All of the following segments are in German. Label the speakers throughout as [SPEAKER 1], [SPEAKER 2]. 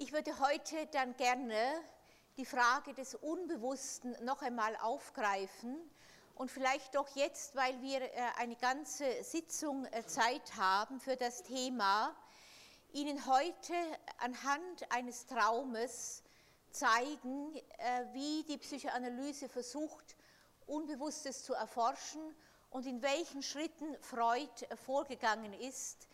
[SPEAKER 1] Ich würde heute dann gerne die Frage des Unbewussten noch einmal aufgreifen und vielleicht doch jetzt, weil wir äh, eine ganze Sitzung äh, Zeit haben für das Thema, Ihnen heute anhand eines Traumes zeigen, äh, wie die Psychoanalyse versucht, Unbewusstes zu erforschen und in welchen Schritten Freud vorgegangen ist,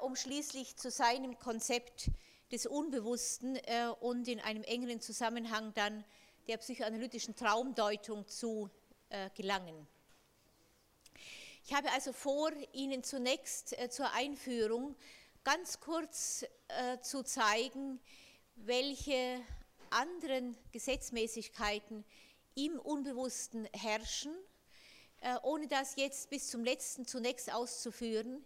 [SPEAKER 1] um schließlich zu seinem Konzept des Unbewussten und in einem engeren Zusammenhang dann der psychoanalytischen Traumdeutung zu äh, gelangen. Ich habe also vor, Ihnen zunächst äh, zur Einführung ganz kurz äh, zu zeigen, welche anderen Gesetzmäßigkeiten im Unbewussten herrschen, ohne das jetzt bis zum letzten zunächst auszuführen,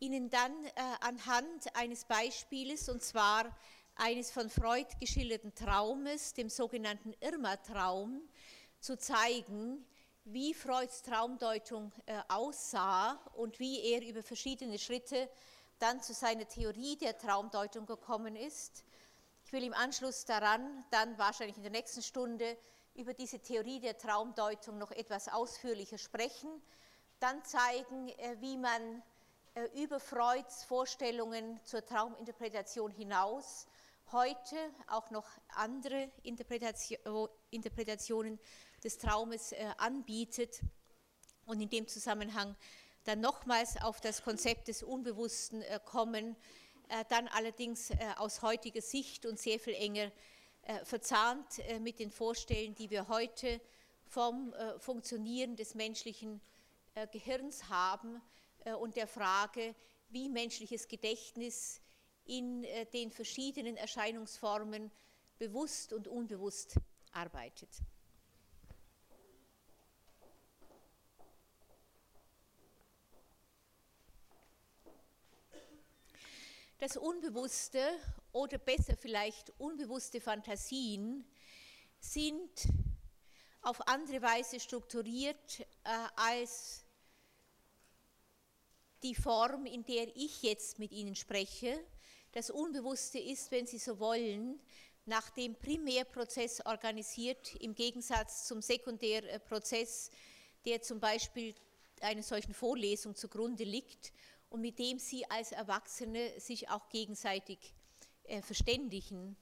[SPEAKER 1] Ihnen dann anhand eines Beispieles, und zwar eines von Freud geschilderten Traumes, dem sogenannten Irma-Traum, zu zeigen, wie Freuds Traumdeutung äh, aussah und wie er über verschiedene Schritte dann zu seiner Theorie der Traumdeutung gekommen ist. Ich will im Anschluss daran dann wahrscheinlich in der nächsten Stunde über diese Theorie der Traumdeutung noch etwas ausführlicher sprechen, dann zeigen, äh, wie man äh, über Freuds Vorstellungen zur Trauminterpretation hinaus. Heute auch noch andere Interpretationen des Traumes äh, anbietet und in dem Zusammenhang dann nochmals auf das Konzept des Unbewussten äh, kommen, äh, dann allerdings aus heutiger Sicht und sehr viel enger verzahnt mit den Vorstellungen, die wir heute vom Funktionieren des menschlichen Gehirns haben und der Frage, wie menschliches Gedächtnis in den verschiedenen Erscheinungsformen bewusst und unbewusst arbeitet. Das Unbewusste oder besser vielleicht unbewusste Fantasien sind auf andere Weise strukturiert äh, als die Form, in der ich jetzt mit Ihnen spreche. Das Unbewusste ist, wenn Sie so wollen, nach dem Primärprozess organisiert, im Gegensatz zum Sekundärprozess, der zum Beispiel einer solchen Vorlesung zugrunde liegt und mit dem sie als Erwachsene sich auch gegenseitig äh, verständigen.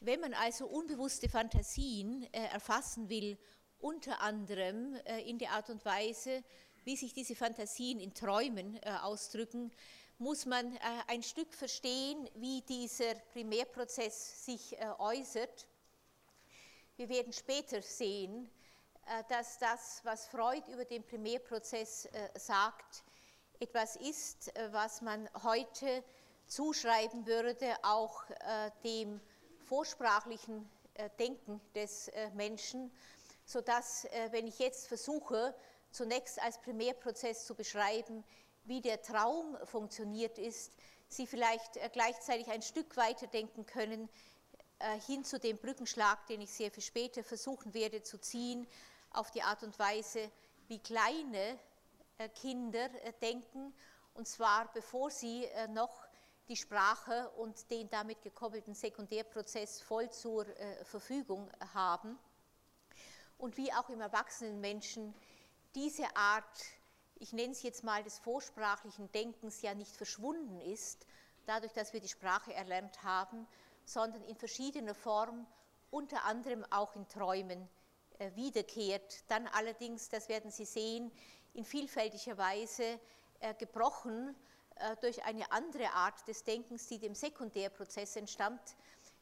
[SPEAKER 1] Wenn man also unbewusste Fantasien äh, erfassen will, unter anderem äh, in der Art und Weise, wie sich diese Fantasien in Träumen ausdrücken, muss man ein Stück verstehen, wie dieser Primärprozess sich äußert. Wir werden später sehen, dass das, was Freud über den Primärprozess sagt, etwas ist, äh, was man heute zuschreiben würde, auch äh, dem vorsprachlichen äh, Denken des Menschen, sodass, wenn ich jetzt versuche, zunächst als Primärprozess zu beschreiben, wie der Traum funktioniert ist, Sie vielleicht gleichzeitig ein Stück weiter denken können hin zu dem Brückenschlag, den ich sehr viel später versuchen werde zu ziehen, auf die Art und Weise, wie kleine äh, Kinder äh, denken, und zwar bevor sie äh, noch die Sprache und den damit gekoppelten Sekundärprozess voll zur Verfügung haben. Und wie auch im erwachsenen Menschen diese Art, ich nenne es jetzt mal des vorsprachlichen Denkens, ja nicht verschwunden ist, dadurch, dass wir die Sprache erlernt haben, sondern in verschiedener Form, unter anderem auch in Träumen, wiederkehrt. Dann allerdings, das werden Sie sehen, in vielfältiger Weise äh, gebrochen äh, durch eine andere Art des Denkens, die dem Sekundärprozess entstammt.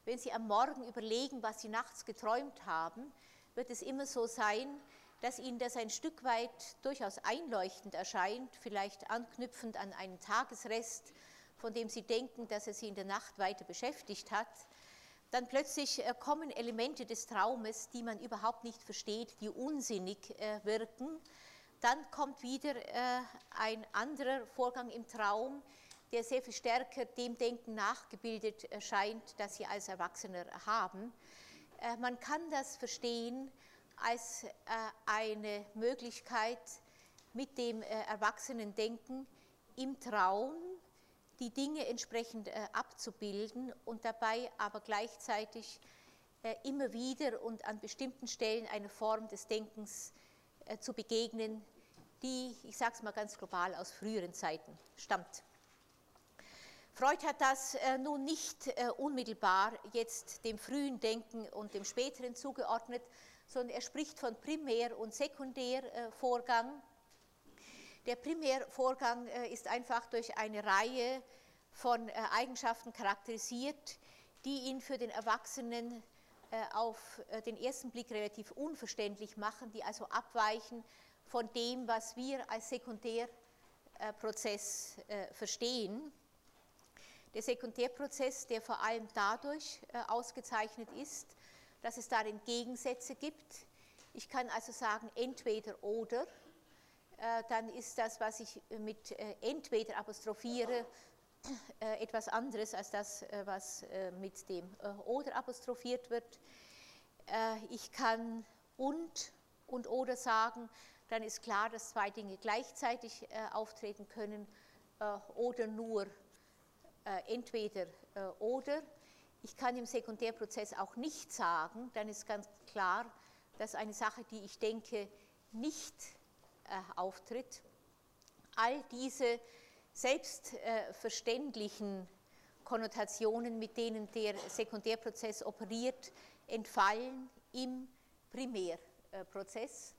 [SPEAKER 1] Wenn Sie am Morgen überlegen, was Sie nachts geträumt haben, wird es immer so sein, dass Ihnen das ein Stück weit durchaus einleuchtend erscheint, vielleicht anknüpfend an einen Tagesrest, von dem Sie denken, dass er Sie in der Nacht weiter beschäftigt hat. Dann plötzlich äh, kommen Elemente des Traumes, die man überhaupt nicht versteht, die unsinnig wirken dann kommt wieder äh, ein anderer Vorgang im Traum, der sehr viel stärker dem Denken nachgebildet erscheint, das Sie als Erwachsener haben. Äh, man kann das verstehen als äh, eine Möglichkeit, mit dem Erwachsenendenken im Traum die Dinge entsprechend abzubilden und dabei aber gleichzeitig immer wieder und an bestimmten Stellen eine Form des Denkens zu begegnen, die, ich sage es mal ganz global, aus früheren Zeiten stammt. Freud hat das äh, nun nicht äh, unmittelbar jetzt dem frühen Denken und dem späteren zugeordnet, sondern er spricht von Primär- und Sekundärvorgang. Der Primärvorgang äh, ist einfach durch eine Reihe von Eigenschaften charakterisiert, die ihn für den Erwachsenen auf den ersten Blick relativ unverständlich machen, die also abweichen von dem, was wir als Sekundärprozess verstehen. Der Sekundärprozess, der vor allem dadurch äh, ausgezeichnet ist, dass es darin Gegensätze gibt. Ich kann also sagen entweder oder. Äh, dann ist das, was ich mit äh, entweder apostrophiere, etwas anderes als das, was mit dem oder apostrophiert wird. Ich kann und und oder sagen, dann ist klar, dass zwei Dinge gleichzeitig auftreten können oder nur äh, entweder äh, oder. Ich kann im Sekundärprozess auch nicht sagen, dann ist ganz klar, dass eine Sache, die ich denke, nicht äh, auftritt. All diese selbstverständlichen Konnotationen, mit denen der Sekundärprozess operiert, entfallen im Primärprozess.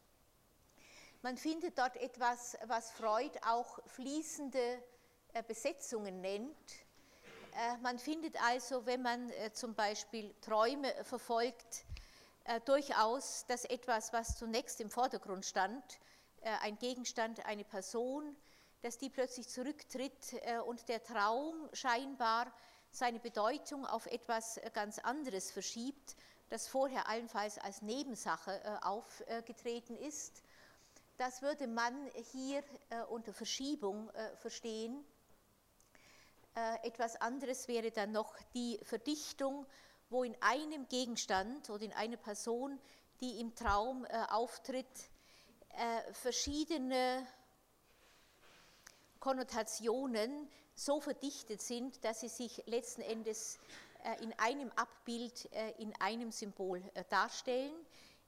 [SPEAKER 1] Man findet dort etwas, was Freud auch fließende Besetzungen nennt. Äh, man findet also, wenn man äh, zum Beispiel Träume verfolgt, äh, durchaus, dass etwas, was zunächst im Vordergrund stand, ein Gegenstand, eine Person, dass die plötzlich zurücktritt und der Traum scheinbar seine Bedeutung auf etwas ganz anderes verschiebt, das vorher allenfalls als Nebensache aufgetreten ist. Das würde man hier unter Verschiebung verstehen. Äh, etwas anderes wäre dann noch die Verdichtung, wo in einem Gegenstand oder in einer Person, die im Traum äh, auftritt, äh, verschiedene Konnotationen so verdichtet sind, dass sie sich letzten Endes in einem Abbild, in einem Symbol darstellen.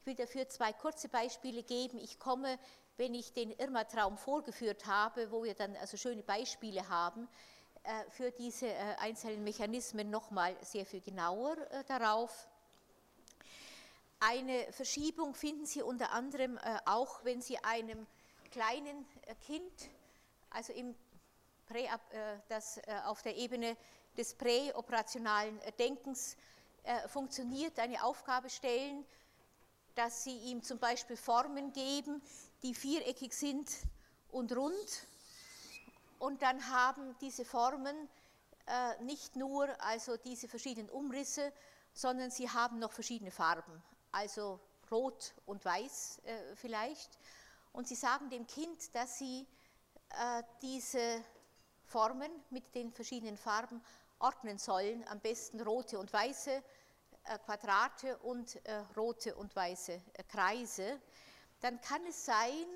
[SPEAKER 1] Ich will dafür zwei kurze Beispiele geben. Ich komme, wenn ich den Irma-Traum vorgeführt habe, wo wir dann also schöne Beispiele haben, für diese äh, einzelnen Mechanismen nochmal sehr viel genauer äh, darauf. Eine Verschiebung finden Sie unter anderem auch, wenn Sie einem kleinen Kind, also im Prä, das auf der Ebene des präoperationalen Denkens funktioniert, eine Aufgabe stellen, dass Sie ihm zum Beispiel Formen geben, die viereckig sind und rund und dann haben diese Formen äh, nicht nur also diese verschiedenen Umrisse, sondern sie haben noch verschiedene Farben, also rot und weiß äh, vielleicht. Und sie sagen dem Kind, dass sie äh, diese Formen mit den verschiedenen Farben ordnen sollen, am besten rote und weiße äh, Quadrate und äh, rote und weiße äh, Kreise. Dann kann es sein,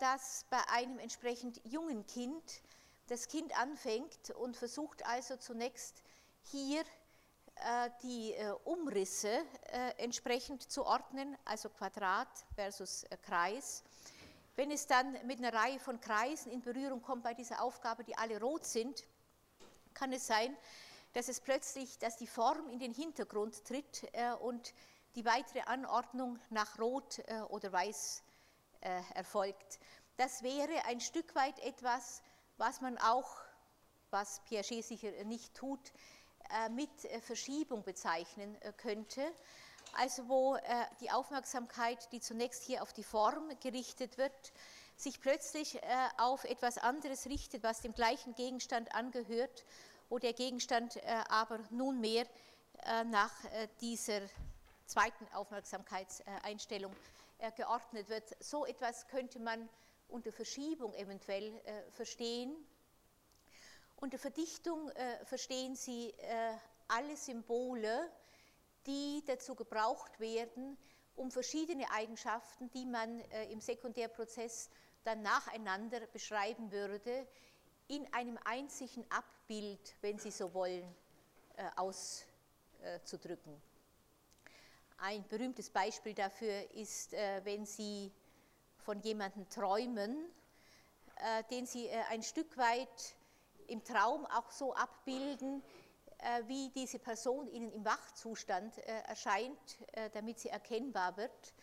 [SPEAKER 1] dass bei einem entsprechend jungen Kind das Kind anfängt und versucht also zunächst hier äh, die äh, Umrisse entsprechend zu ordnen, also Quadrat versus Kreis. Wenn es dann mit einer Reihe von Kreisen in Berührung kommt bei dieser Aufgabe, die alle rot sind, kann es sein, dass es plötzlich, dass die Form in den Hintergrund tritt und die weitere Anordnung nach Rot oder Weiß äh, erfolgt. Das wäre ein Stück weit etwas, was man auch, was Piaget sicher nicht tut, äh, mit äh, Verschiebung bezeichnen könnte. Also wo die Aufmerksamkeit, die zunächst hier auf die Form gerichtet wird, sich plötzlich auf etwas anderes richtet, was dem gleichen Gegenstand angehört, wo der Gegenstand aber nunmehr nach dieser zweiten Aufmerksamkeitseinstellung äh, geordnet wird. So etwas könnte man unter Verschiebung eventuell äh, verstehen. Unter Verdichtung äh, verstehen Sie alle Symbole, die dazu gebraucht werden, um verschiedene Eigenschaften, die man im Sekundärprozess dann nacheinander beschreiben würde, in einem einzigen Abbild, wenn Sie so wollen, äh, auszudrücken. Ein berühmtes Beispiel dafür ist, äh, wenn Sie von jemandem träumen, äh, den Sie ein Stück weit im Traum auch so abbilden, wie diese Person Ihnen im Wachzustand erscheint, damit sie erkennbar wird.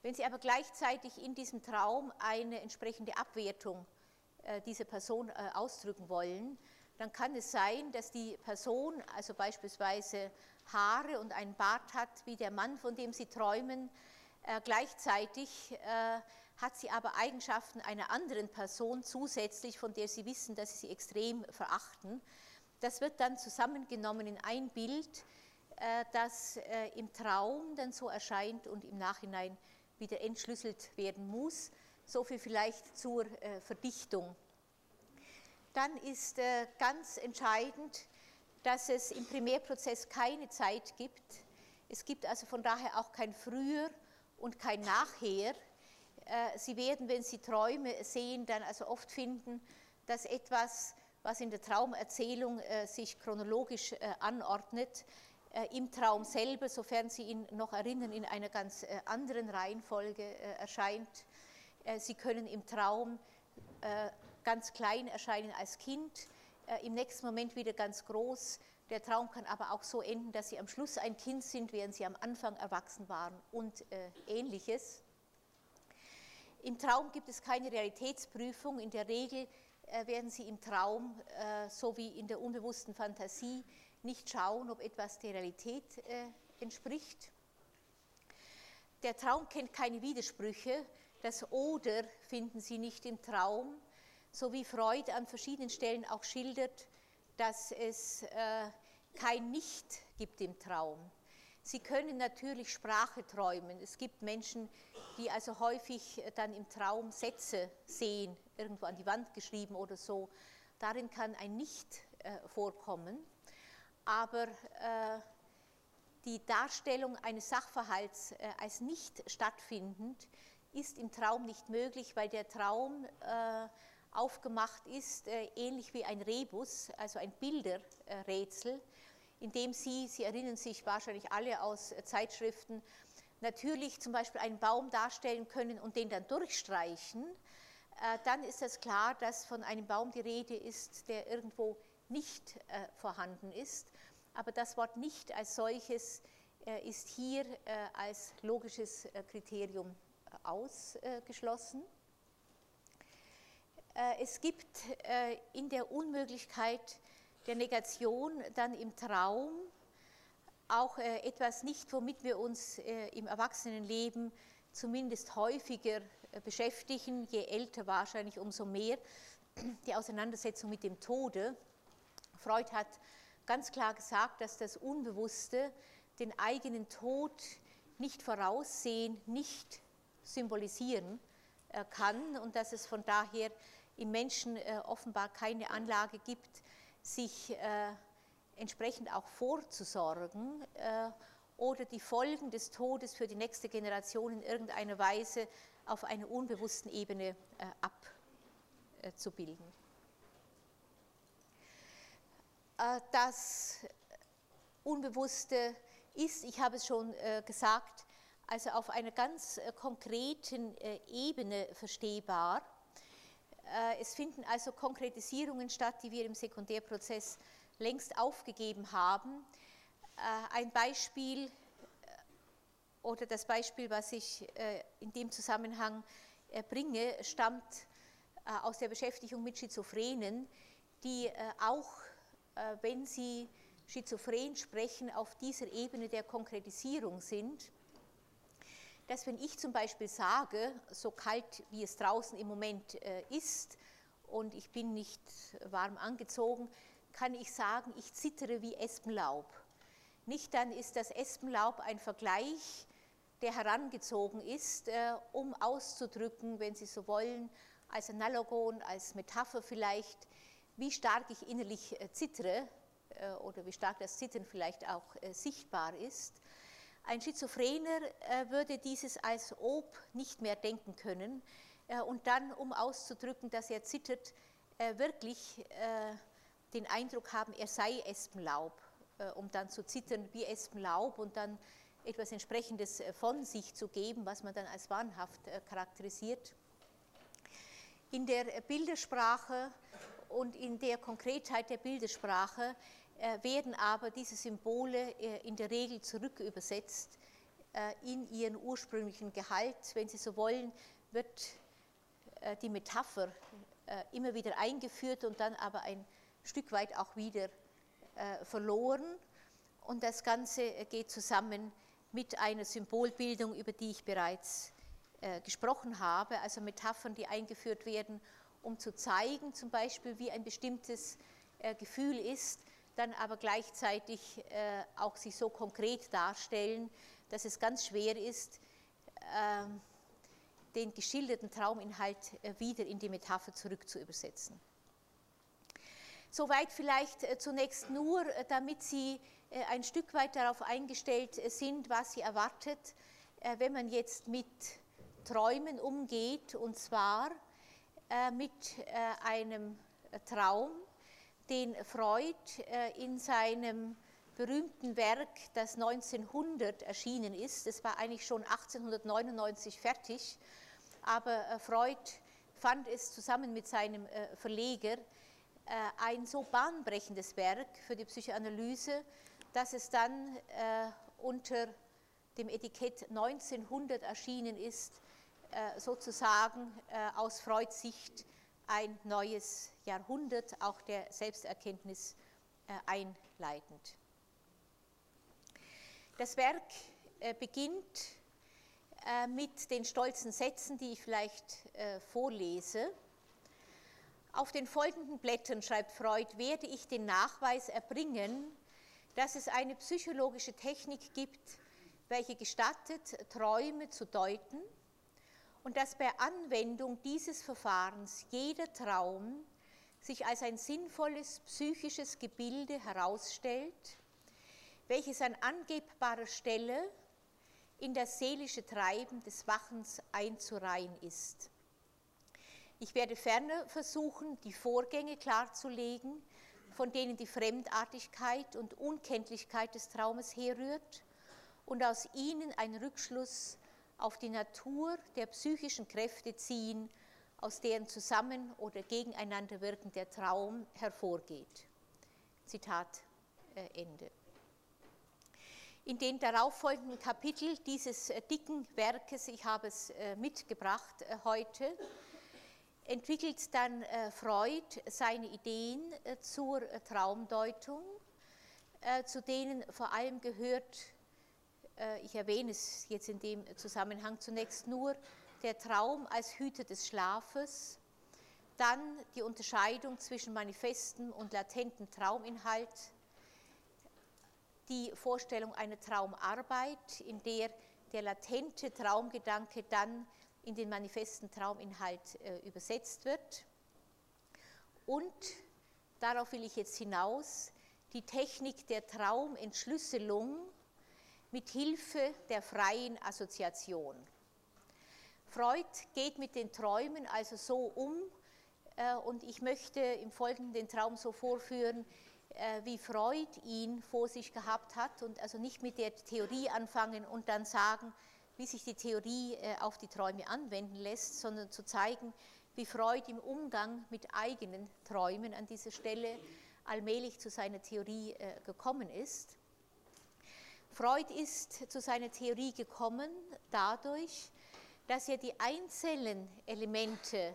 [SPEAKER 1] Wenn Sie aber gleichzeitig in diesem Traum eine entsprechende Abwertung dieser Person ausdrücken wollen, dann kann es sein, dass die Person also beispielsweise Haare und einen Bart hat wie der Mann, von dem Sie träumen. Äh, gleichzeitig äh, hat sie aber Eigenschaften einer anderen Person zusätzlich, von der Sie wissen, dass Sie sie extrem verachten. Das wird dann zusammengenommen in ein Bild, äh, das äh, im Traum dann so erscheint und im Nachhinein wieder entschlüsselt werden muss. So viel vielleicht zur äh, Verdichtung dann ist äh, ganz entscheidend, dass es im Primärprozess keine Zeit gibt. Es gibt also von daher auch kein Früher und kein Nachher. Äh, Sie werden, wenn Sie Träume sehen, dann also oft finden, dass etwas, was in der Traumerzählung äh, sich chronologisch anordnet, im Traum selber, sofern Sie ihn noch erinnern, in einer ganz anderen Reihenfolge erscheint. Sie können im Traum ganz klein erscheinen als Kind, äh, im nächsten Moment wieder ganz groß. Der Traum kann aber auch so enden, dass sie am Schluss ein Kind sind, während sie am Anfang erwachsen waren und äh, ähnliches. Im Traum gibt es keine Realitätsprüfung. In der Regel äh, werden Sie im Traum, äh, so wie in der unbewussten Fantasie, nicht schauen, ob etwas der Realität äh, entspricht. Der Traum kennt keine Widersprüche. Das Oder finden Sie nicht im Traum so wie Freud an verschiedenen Stellen auch schildert, dass es äh, kein Nicht gibt im Traum. Sie können natürlich Sprache träumen. Es gibt Menschen, die also häufig dann im Traum Sätze sehen, irgendwo an die Wand geschrieben oder so. Darin kann ein Nicht äh, vorkommen. Aber äh, die Darstellung eines Sachverhalts äh, als nicht stattfindend ist im Traum nicht möglich, weil der Traum äh, aufgemacht ist, äh, ähnlich wie ein Rebus, also ein Bilderrätsel, in dem Sie, Sie erinnern sich wahrscheinlich alle aus Zeitschriften, natürlich zum Beispiel einen Baum darstellen können und den dann durchstreichen, äh, dann ist es klar, dass von einem Baum die Rede ist, der irgendwo nicht äh, vorhanden ist. Aber das Wort nicht als solches ist hier als logisches Kriterium ausgeschlossen. Äh, es gibt äh, in der Unmöglichkeit der Negation dann im Traum auch äh, etwas nicht, womit wir uns im Erwachsenenleben zumindest häufiger beschäftigen, je älter wahrscheinlich umso mehr, die Auseinandersetzung mit dem Tode. Freud hat ganz klar gesagt, dass das Unbewusste den eigenen Tod nicht voraussehen, nicht symbolisieren kann und dass es von daher im Menschen äh, offenbar keine Anlage gibt, sich äh, entsprechend auch vorzusorgen äh, oder die Folgen des Todes für die nächste Generation in irgendeiner Weise auf einer unbewussten Ebene abzubilden. Das Unbewusste ist, ich habe es schon gesagt, also auf einer ganz konkreten Ebene verstehbar es finden also Konkretisierungen statt, die wir im Sekundärprozess längst aufgegeben haben. Äh, ein Beispiel äh, oder das Beispiel, was ich in dem Zusammenhang bringe, stammt aus der Beschäftigung mit Schizophrenen, die auch, wenn sie schizophren sprechen, auf dieser Ebene der Konkretisierung sind dass wenn ich zum Beispiel sage, so kalt wie es draußen im Moment äh, ist und ich bin nicht warm angezogen, kann ich sagen, ich zittere wie Espenlaub. Nicht dann ist das Espenlaub ein Vergleich, der herangezogen ist, äh, um auszudrücken, wenn Sie so wollen, als Analogon, als Metapher vielleicht, wie stark ich innerlich äh, zittere oder wie stark das Zittern vielleicht auch sichtbar ist. Ein Schizophrener äh, würde dieses als Ob nicht mehr denken können. Äh, und dann, um auszudrücken, dass er zittert, äh, wirklich den Eindruck haben, er sei Espenlaub, um dann zu zittern wie Espenlaub und dann etwas Entsprechendes von sich zu geben, was man dann als wahnhaft charakterisiert. In der Bildersprache und in der Konkretheit der Bildersprache werden aber diese Symbole in der Regel zurückübersetzt in ihren ursprünglichen Gehalt. Wenn Sie so wollen, wird die Metapher immer wieder eingeführt und dann aber ein Stück weit auch wieder verloren. Und das Ganze geht zusammen mit einer Symbolbildung, über die ich bereits äh, gesprochen habe, also Metaphern, die eingeführt werden, um zu zeigen, zum Beispiel, wie ein bestimmtes äh, Gefühl ist, dann aber gleichzeitig äh, auch sich so konkret darstellen, dass es ganz schwer ist, ähm, den geschilderten Trauminhalt äh, wieder in die Metapher zurück zu übersetzen. Soweit vielleicht äh, zunächst nur, äh, damit Sie äh, ein Stück weit darauf eingestellt sind, was sie erwartet, äh, wenn man jetzt mit Träumen umgeht, und zwar äh, mit einem Traum, den Freud in seinem berühmten Werk, das 1900 erschienen ist, das war eigentlich schon 1899 fertig, aber Freud fand es zusammen mit seinem Verleger ein so bahnbrechendes Werk für die Psychoanalyse, dass es dann äh, unter dem Etikett 1900 erschienen ist, äh, sozusagen äh, aus Freuds Sicht ein neues Jahrhundert, auch der Selbsterkenntnis äh, einleitend. Das Werk äh, beginnt äh, mit den stolzen Sätzen, die ich vielleicht vorlese. Auf den folgenden Blättern, schreibt Freud, werde ich den Nachweis erbringen, dass es eine psychologische Technik gibt, welche gestattet, Träume zu deuten und dass bei Anwendung dieses Verfahrens jeder Traum sich als ein sinnvolles psychisches Gebilde herausstellt, welches an angebbarer Stelle in das seelische Treiben des Wachens einzureihen ist. Ich werde ferner versuchen, die Vorgänge klarzulegen, von denen die Fremdartigkeit und Unkenntlichkeit des Traumes herrührt und aus ihnen einen Rückschluss auf die Natur der psychischen Kräfte ziehen, aus deren zusammen oder gegeneinander wirken der Traum hervorgeht. Zitat äh, Ende. In den darauffolgenden Kapiteln dieses äh, dicken Werkes, ich habe es äh, mitgebracht heute, entwickelt dann Freud seine Ideen zur Traumdeutung, zu denen vor allem gehört, ich erwähne es jetzt in dem Zusammenhang zunächst nur, der Traum als Hüter des Schlafes, dann die Unterscheidung zwischen manifestem und latentem Trauminhalt, die Vorstellung einer Traumarbeit, in der der latente Traumgedanke dann in den manifesten Trauminhalt äh, übersetzt wird. Und darauf will ich jetzt hinaus, die Technik der Traumentschlüsselung mit Hilfe der freien Assoziation. Freud geht mit den Träumen also so um, äh, und ich möchte im Folgenden den Traum so vorführen, äh, wie Freud ihn vor sich gehabt hat und also nicht mit der Theorie anfangen und dann sagen, wie sich die Theorie äh, auf die Träume anwenden lässt, sondern zu zeigen, wie Freud im Umgang mit eigenen Träumen an dieser Stelle allmählich zu seiner Theorie gekommen ist. Freud ist zu seiner Theorie gekommen dadurch, dass er die einzelnen Elemente äh,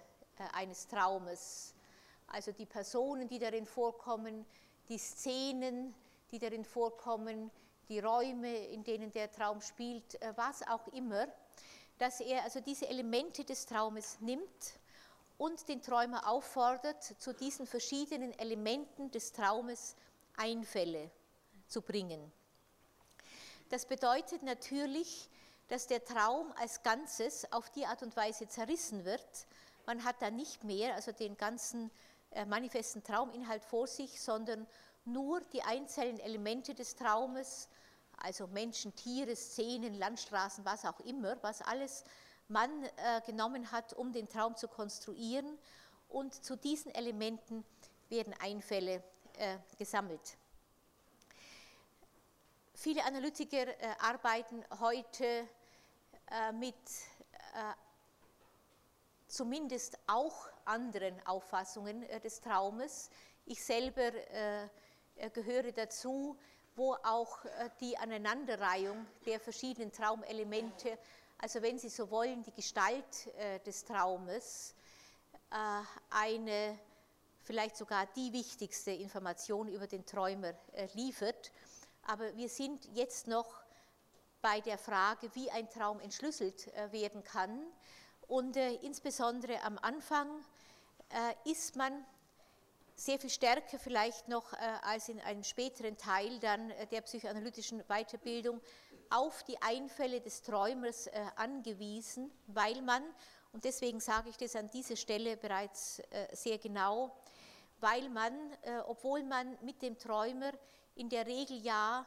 [SPEAKER 1] eines Traumes, also die Personen, die darin vorkommen, die Szenen, die darin vorkommen, die Räume, in denen der Traum spielt, äh, was auch immer, dass er also diese Elemente des Traumes nimmt und den Träumer auffordert, zu diesen verschiedenen Elementen des Traumes Einfälle zu bringen. Das bedeutet natürlich, dass der Traum als Ganzes auf die Art und Weise zerrissen wird. Man hat da nicht mehr also den ganzen äh, manifesten Trauminhalt vor sich, sondern nur die einzelnen Elemente des Traumes also Menschen, Tiere, Szenen, Landstraßen, was auch immer, was alles man äh, genommen hat, um den Traum zu konstruieren und zu diesen Elementen werden Einfälle äh, gesammelt. Viele Analytiker äh, arbeiten heute äh, mit äh, zumindest auch anderen Auffassungen äh, des Traumes. Ich selber äh, gehöre dazu, wo auch die Aneinanderreihung der verschiedenen Traumelemente, also wenn Sie so wollen, die Gestalt des Traumes, eine vielleicht sogar die wichtigste Information über den Träumer liefert. Aber wir sind jetzt noch bei der Frage, wie ein Traum entschlüsselt werden kann. Und äh, insbesondere am Anfang äh, ist man sehr viel stärker vielleicht noch äh, als in einem späteren Teil dann äh, der psychoanalytischen Weiterbildung auf die Einfälle des Träumers äh, angewiesen, weil man, und deswegen sage ich das an dieser Stelle bereits äh, sehr genau, weil man, obwohl man mit dem Träumer in der Regel ja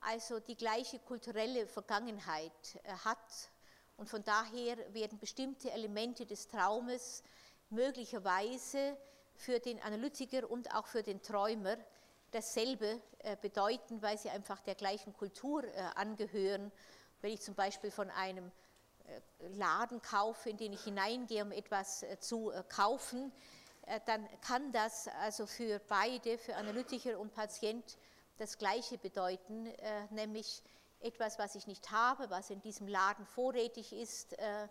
[SPEAKER 1] also die gleiche kulturelle Vergangenheit hat und von daher werden bestimmte Elemente des Traumes möglicherweise für den Analytiker und auch für den Träumer dasselbe äh, bedeuten, weil sie einfach der gleichen Kultur äh, angehören. Wenn ich zum Beispiel von einem äh, Laden kaufe, in den ich hineingehe, um etwas zu kaufen, dann kann das also für beide, für Analytiker und Patient, das Gleiche bedeuten, nämlich etwas, was ich nicht habe, was in diesem Laden vorrätig ist, äh,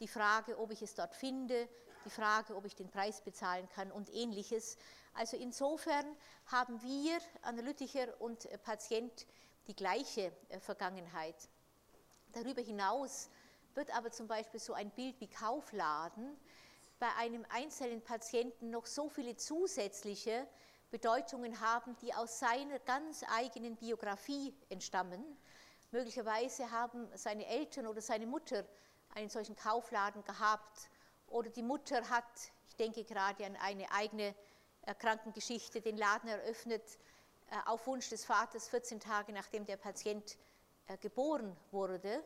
[SPEAKER 1] die Frage, ob ich es dort finde, die Frage, ob ich den Preis bezahlen kann und ähnliches. Also insofern haben wir, Analytiker und Patient, die gleiche äh, Vergangenheit. Darüber hinaus wird aber zum Beispiel so ein Bild wie Kaufladen bei einem einzelnen Patienten noch so viele zusätzliche Bedeutungen haben, die aus seiner ganz eigenen Biografie entstammen, Möglicherweise haben seine Eltern oder seine Mutter einen solchen Kaufladen gehabt oder die Mutter hat, ich denke gerade an eine eigene Krankengeschichte, den Laden eröffnet äh, auf Wunsch des Vaters 14 Tage nachdem der Patient äh, geboren wurde.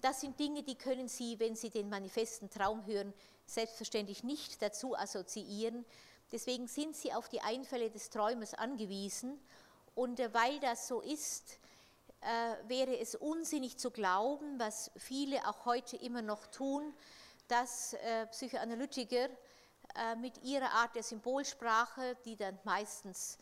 [SPEAKER 1] Das sind Dinge, die können Sie, wenn Sie den manifesten Traum hören, selbstverständlich nicht dazu assoziieren. Deswegen sind Sie auf die Einfälle des Träumers angewiesen. Und äh, weil das so ist, äh, wäre es unsinnig zu glauben, was viele auch heute immer noch tun, dass äh, Psychoanalytiker mit ihrer Art der Symbolsprache, die dann meistens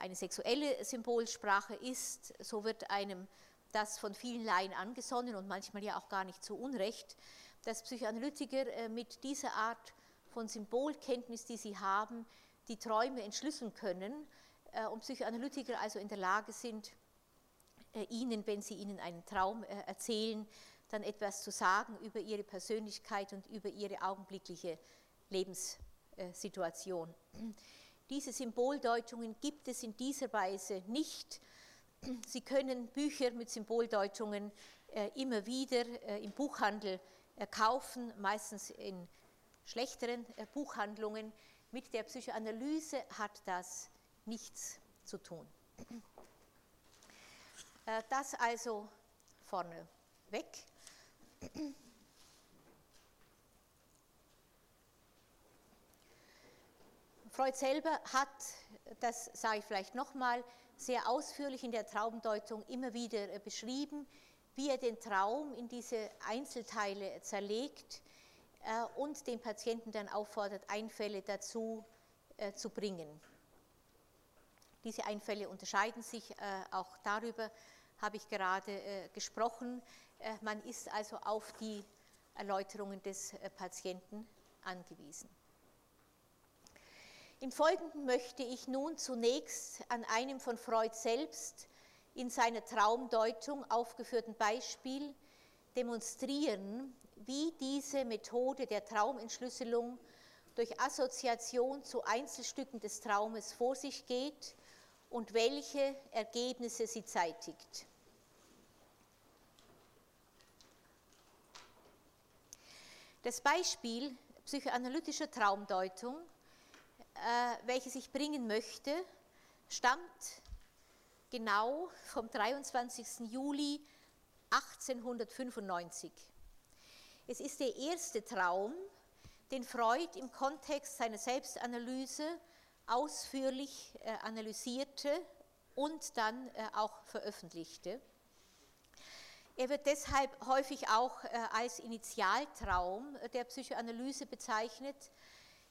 [SPEAKER 1] eine sexuelle Symbolsprache ist, so wird einem das von vielen Laien angesonnen und manchmal ja auch gar nicht zu Unrecht, dass Psychoanalytiker mit dieser Art von Symbolkenntnis, die sie haben, die Träume entschlüsseln können und Psychoanalytiker also in der Lage sind, äh, Ihnen, wenn Sie Ihnen einen Traum äh, erzählen, dann etwas zu sagen über Ihre Persönlichkeit und über Ihre augenblickliche Lebenssituation. Diese Symboldeutungen gibt es in dieser Weise nicht. Sie können Bücher mit Symboldeutungen äh, immer wieder im Buchhandel kaufen, meistens in schlechteren Buchhandlungen. Mit der Psychoanalyse hat das nichts zu tun. Äh, das also vorne weg. Freud selber hat, das sage ich vielleicht nochmal, sehr ausführlich in der Traumdeutung immer wieder äh, beschrieben, wie er den Traum in diese Einzelteile zerlegt äh, und den Patienten dann auffordert, Einfälle dazu zu bringen. Diese Einfälle unterscheiden sich auch darüber, habe ich gerade äh, gesprochen. Äh, man ist also auf die Erläuterungen des äh, Patienten angewiesen. Im Folgenden möchte ich nun zunächst an einem von Freud selbst in seiner Traumdeutung aufgeführten Beispiel demonstrieren, wie diese Methode der Traumentschlüsselung durch Assoziation zu Einzelstücken des Traumes vor sich geht und welche Ergebnisse sie zeitigt. Das Beispiel psychoanalytischer Traumdeutung, äh, welches ich bringen möchte, stammt genau vom 23. Juli 1895. Es ist der erste Traum, den Freud im Kontext seiner Selbstanalyse ausführlich äh, analysierte und dann äh, auch veröffentlichte. Er wird deshalb häufig auch äh, als Initialtraum der Psychoanalyse bezeichnet.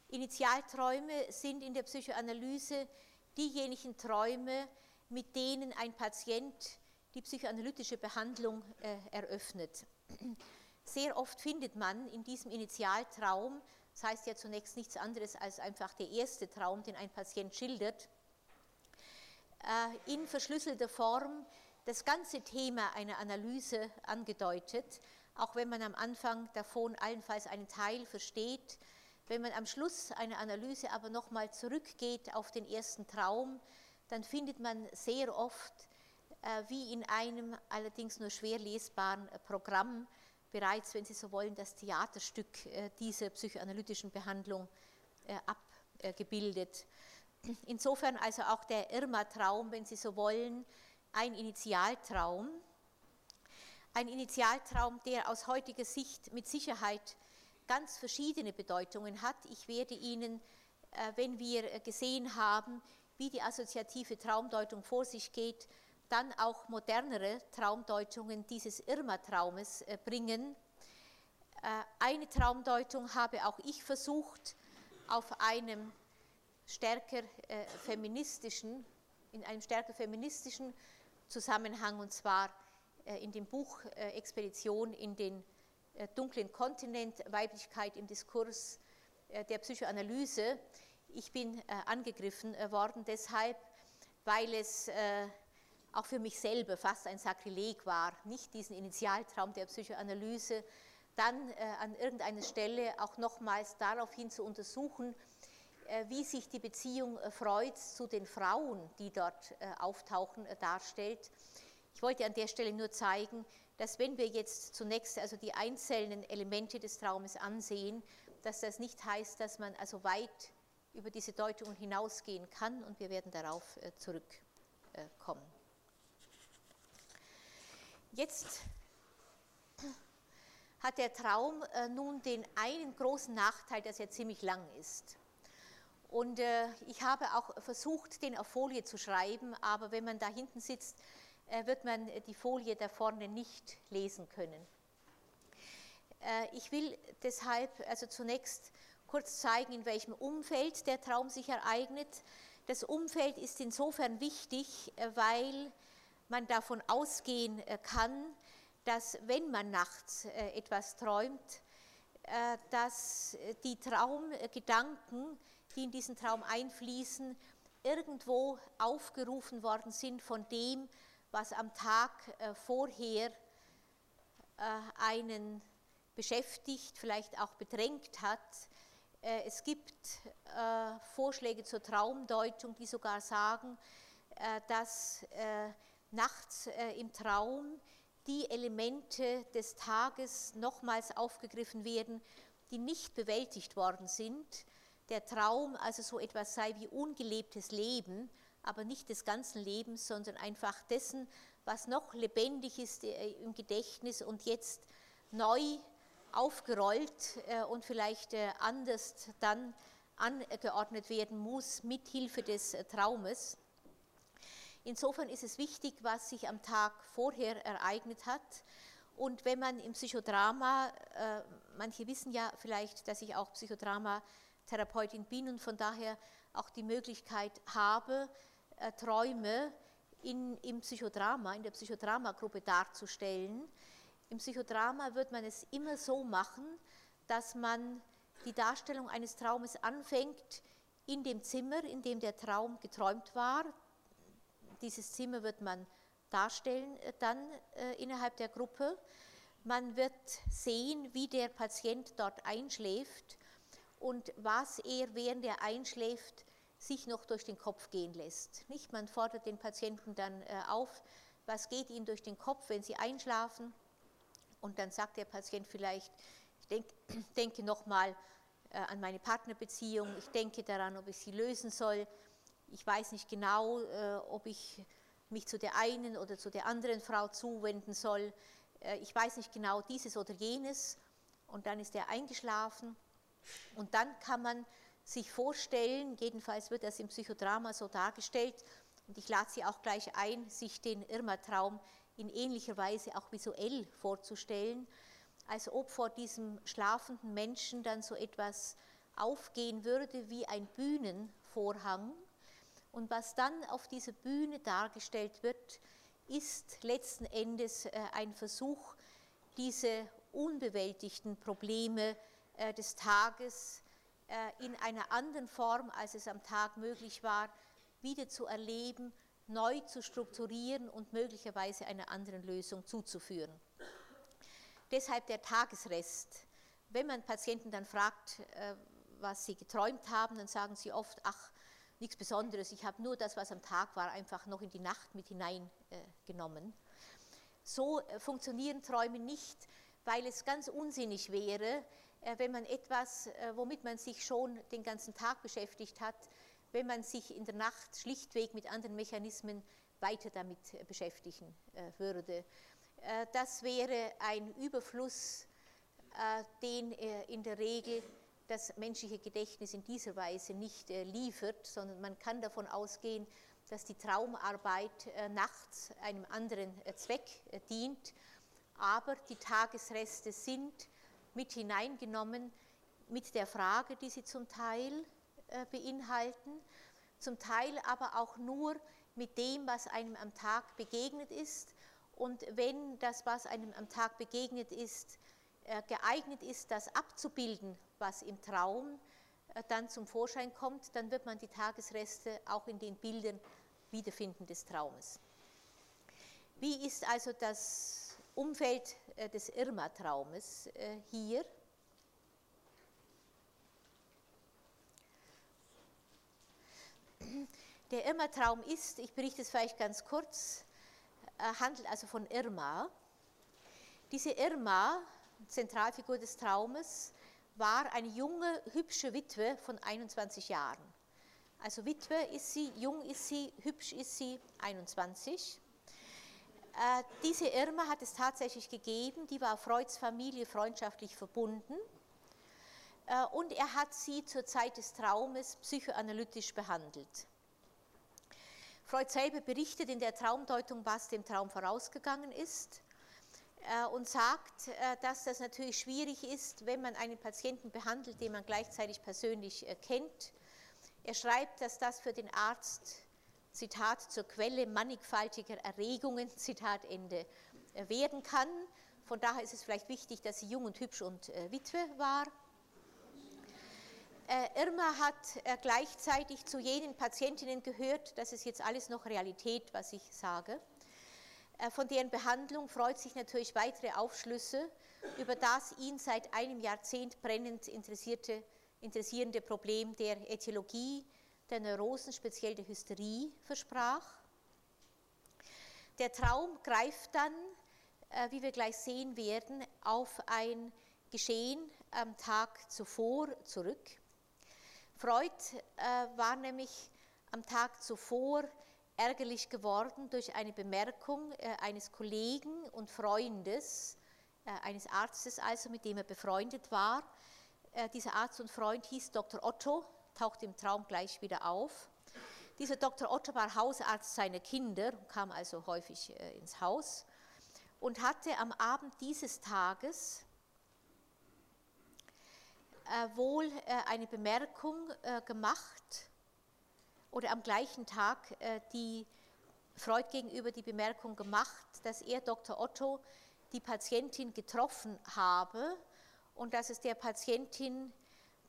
[SPEAKER 1] Initialträume sind in der Psychoanalyse diejenigen Träume, mit denen ein Patient die psychoanalytische Behandlung eröffnet. Sehr oft findet man in diesem Initialtraum, das heißt ja zunächst nichts anderes als einfach der erste Traum, den ein Patient schildert, äh, in verschlüsselter Form das ganze Thema einer Analyse angedeutet, auch wenn man am Anfang davon allenfalls einen Teil versteht. Wenn man am Schluss einer Analyse aber nochmal zurückgeht auf den ersten Traum, dann findet man sehr oft, äh, wie in einem allerdings nur schwer lesbaren Programm, bereits, wenn Sie so wollen, das Theaterstück äh, dieser psychoanalytischen Behandlung äh, abgebildet. Insofern also auch der Irma-Traum, wenn Sie so wollen, ein Initialtraum. Ein Initialtraum, der aus heutiger Sicht mit Sicherheit ganz verschiedene Bedeutungen hat. Ich werde Ihnen, äh, wenn wir gesehen haben, wie die assoziative Traumdeutung vor sich geht, dann auch modernere Traumdeutungen dieses Irma-Traumes äh, bringen. Äh, eine Traumdeutung habe auch ich versucht, auf einem stärker äh, feministischen, in einem stärker feministischen Zusammenhang, und zwar in dem Buch Expedition in den dunklen Kontinent, Weiblichkeit im Diskurs der Psychoanalyse. Ich bin angegriffen worden deshalb, weil es auch für mich selber fast ein Sakrileg war, nicht diesen Initialtraum der Psychoanalyse dann äh, an irgendeiner Stelle auch nochmals daraufhin zu untersuchen, äh, wie sich die Beziehung äh, Freuds zu den Frauen, die dort äh, auftauchen, äh, darstellt. Ich wollte an der Stelle nur zeigen, dass wenn wir jetzt zunächst also die einzelnen Elemente des Traumes ansehen, dass das nicht heißt, dass man also weit über diese Deutungen hinausgehen kann und wir werden darauf äh, zurückkommen. Jetzt hat der Traum äh, nun den einen großen Nachteil, dass er ziemlich lang ist. Und äh, ich habe auch versucht, den auf Folie zu schreiben, aber wenn man da hinten sitzt, äh, wird man die Folie da vorne nicht lesen können. Ich will deshalb also zunächst kurz zeigen, in welchem Umfeld der Traum sich ereignet. Das Umfeld ist insofern wichtig, weil man davon ausgehen äh, kann, dass wenn man nachts äh, etwas träumt, äh, dass die Traumgedanken, die in diesen Traum einfließen, irgendwo aufgerufen worden sind von dem, was am Tag vorher einen beschäftigt, vielleicht auch bedrängt hat. Es gibt Vorschläge zur Traumdeutung, die sogar sagen, dass nachts äh, im Traum die Elemente des Tages nochmals aufgegriffen werden, die nicht bewältigt worden sind. Der Traum also so etwas sei wie ungelebtes Leben, aber nicht des ganzen Lebens, sondern einfach dessen, was noch lebendig ist äh, im Gedächtnis und jetzt neu aufgerollt äh, und vielleicht äh, anders dann angeordnet werden muss mit Hilfe des Traumes. Insofern ist es wichtig, was sich am Tag vorher ereignet hat. Und wenn man im Psychodrama, äh, manche wissen ja vielleicht, dass ich auch Psychodrama-Therapeutin bin und von daher auch die Möglichkeit habe, äh, Träume in, im Psychodrama, in der Psychodrama-Gruppe darzustellen. Im Psychodrama wird man es immer so machen, dass man die Darstellung eines Traumes anfängt in dem Zimmer, in dem der Traum geträumt war. Dieses Zimmer wird man darstellen äh, dann äh, innerhalb der Gruppe. Man wird sehen, wie der Patient dort einschläft und was er, während er einschläft, sich noch durch den Kopf gehen lässt. Nicht? Man fordert den Patienten dann äh, auf, was geht Ihnen durch den Kopf, wenn Sie einschlafen? Und dann sagt der Patient vielleicht, ich denk, denke nochmal äh, an meine Partnerbeziehung, ich denke daran, ob ich sie lösen soll, ich weiß nicht genau, äh, ob ich mich zu der einen oder zu der anderen Frau zuwenden soll. Äh, ich weiß nicht genau dieses oder jenes. Und dann ist er eingeschlafen Und dann kann man sich vorstellen, jedenfalls wird das im Psychodrama so dargestellt, und ich lade Sie auch gleich ein, sich den Irma-Traum in ähnlicher Weise auch visuell vorzustellen, als ob vor diesem schlafenden Menschen dann so etwas aufgehen würde wie ein Bühnenvorhang. Und was dann auf dieser Bühne dargestellt wird, ist letzten Endes äh, ein Versuch, diese unbewältigten Probleme äh, des Tages äh, in einer anderen Form, als es am Tag möglich war, wieder zu erleben, neu zu strukturieren und möglicherweise einer anderen Lösung zuzuführen. Deshalb der Tagesrest. Wenn man Patienten dann fragt, was sie geträumt haben, dann sagen sie oft, ach, nichts Besonderes, ich habe nur das, was am Tag war, einfach noch in die Nacht mit hineingenommen. So äh, funktionieren Träume nicht, weil es ganz unsinnig wäre, äh, wenn man etwas, womit man sich schon den ganzen Tag beschäftigt hat, wenn man sich in der Nacht schlichtweg mit anderen Mechanismen weiter damit beschäftigen äh, würde. Äh, das wäre ein Überfluss, äh, den in der Regel das menschliche Gedächtnis in dieser Weise nicht liefert, sondern man kann davon ausgehen, dass die Traumarbeit nachts einem anderen Zweck dient, aber die Tagesreste sind mit hineingenommen mit der Frage, die sie zum Teil äh, beinhalten, zum Teil aber auch nur mit dem, was einem am Tag begegnet ist. Und wenn das, was einem am Tag begegnet ist, äh, geeignet ist, das abzubilden, was im Traum äh, dann zum Vorschein kommt, dann wird man die Tagesreste auch in den Bildern wiederfinden des Traumes. Wie ist also das Umfeld des Irma-Traumes hier? Der Irma-Traum ist, ich berichte es vielleicht ganz kurz, äh, handelt also von Irma. Diese Irma, Zentralfigur des Traumes, war eine junge, hübsche Witwe von 21 Jahren. Also Witwe ist sie, jung ist sie, hübsch ist sie, 21. Äh, diese Irma hat es tatsächlich gegeben, die war Freuds Familie freundschaftlich verbunden äh, und er hat sie zur Zeit des Traumes psychoanalytisch behandelt. Freud selber berichtet in der Traumdeutung, was dem Traum vorausgegangen ist und sagt, äh, dass das natürlich schwierig ist, wenn man einen Patienten behandelt, den man gleichzeitig persönlich kennt. Er schreibt, dass das für den Arzt, Zitat, zur Quelle mannigfaltiger Erregungen, Zitat Ende, werden kann. Von daher ist es vielleicht wichtig, dass sie jung und hübsch und Witwe war. Äh, Irma hat äh, gleichzeitig zu jenen Patientinnen gehört, das ist jetzt alles noch Realität, was ich sage, äh, von deren Behandlung freut sich natürlich weitere Aufschlüsse über das ihn seit einem Jahrzehnt brennend interessierende Problem der Äthiologie, der Neurosen, speziell der Hysterie, versprach. Der Traum greift dann, wie wir gleich sehen werden, auf ein Geschehen am Tag zuvor zurück. Freud äh, war nämlich am Tag zuvor ärgerlich geworden durch eine Bemerkung äh, eines Kollegen und Freundes, äh, eines Arztes also, mit dem er befreundet war. Äh, dieser Arzt und Freund hieß Dr. Otto, taucht im Traum gleich wieder auf. Dieser Dr. Otto war Hausarzt seiner Kinder, kam also häufig äh, ins Haus und hatte am Abend dieses Tages äh, wohl äh, eine Bemerkung gemacht oder am gleichen Tag die Freud gegenüber die Bemerkung gemacht, dass er Dr. Otto die Patientin getroffen habe und dass es der Patientin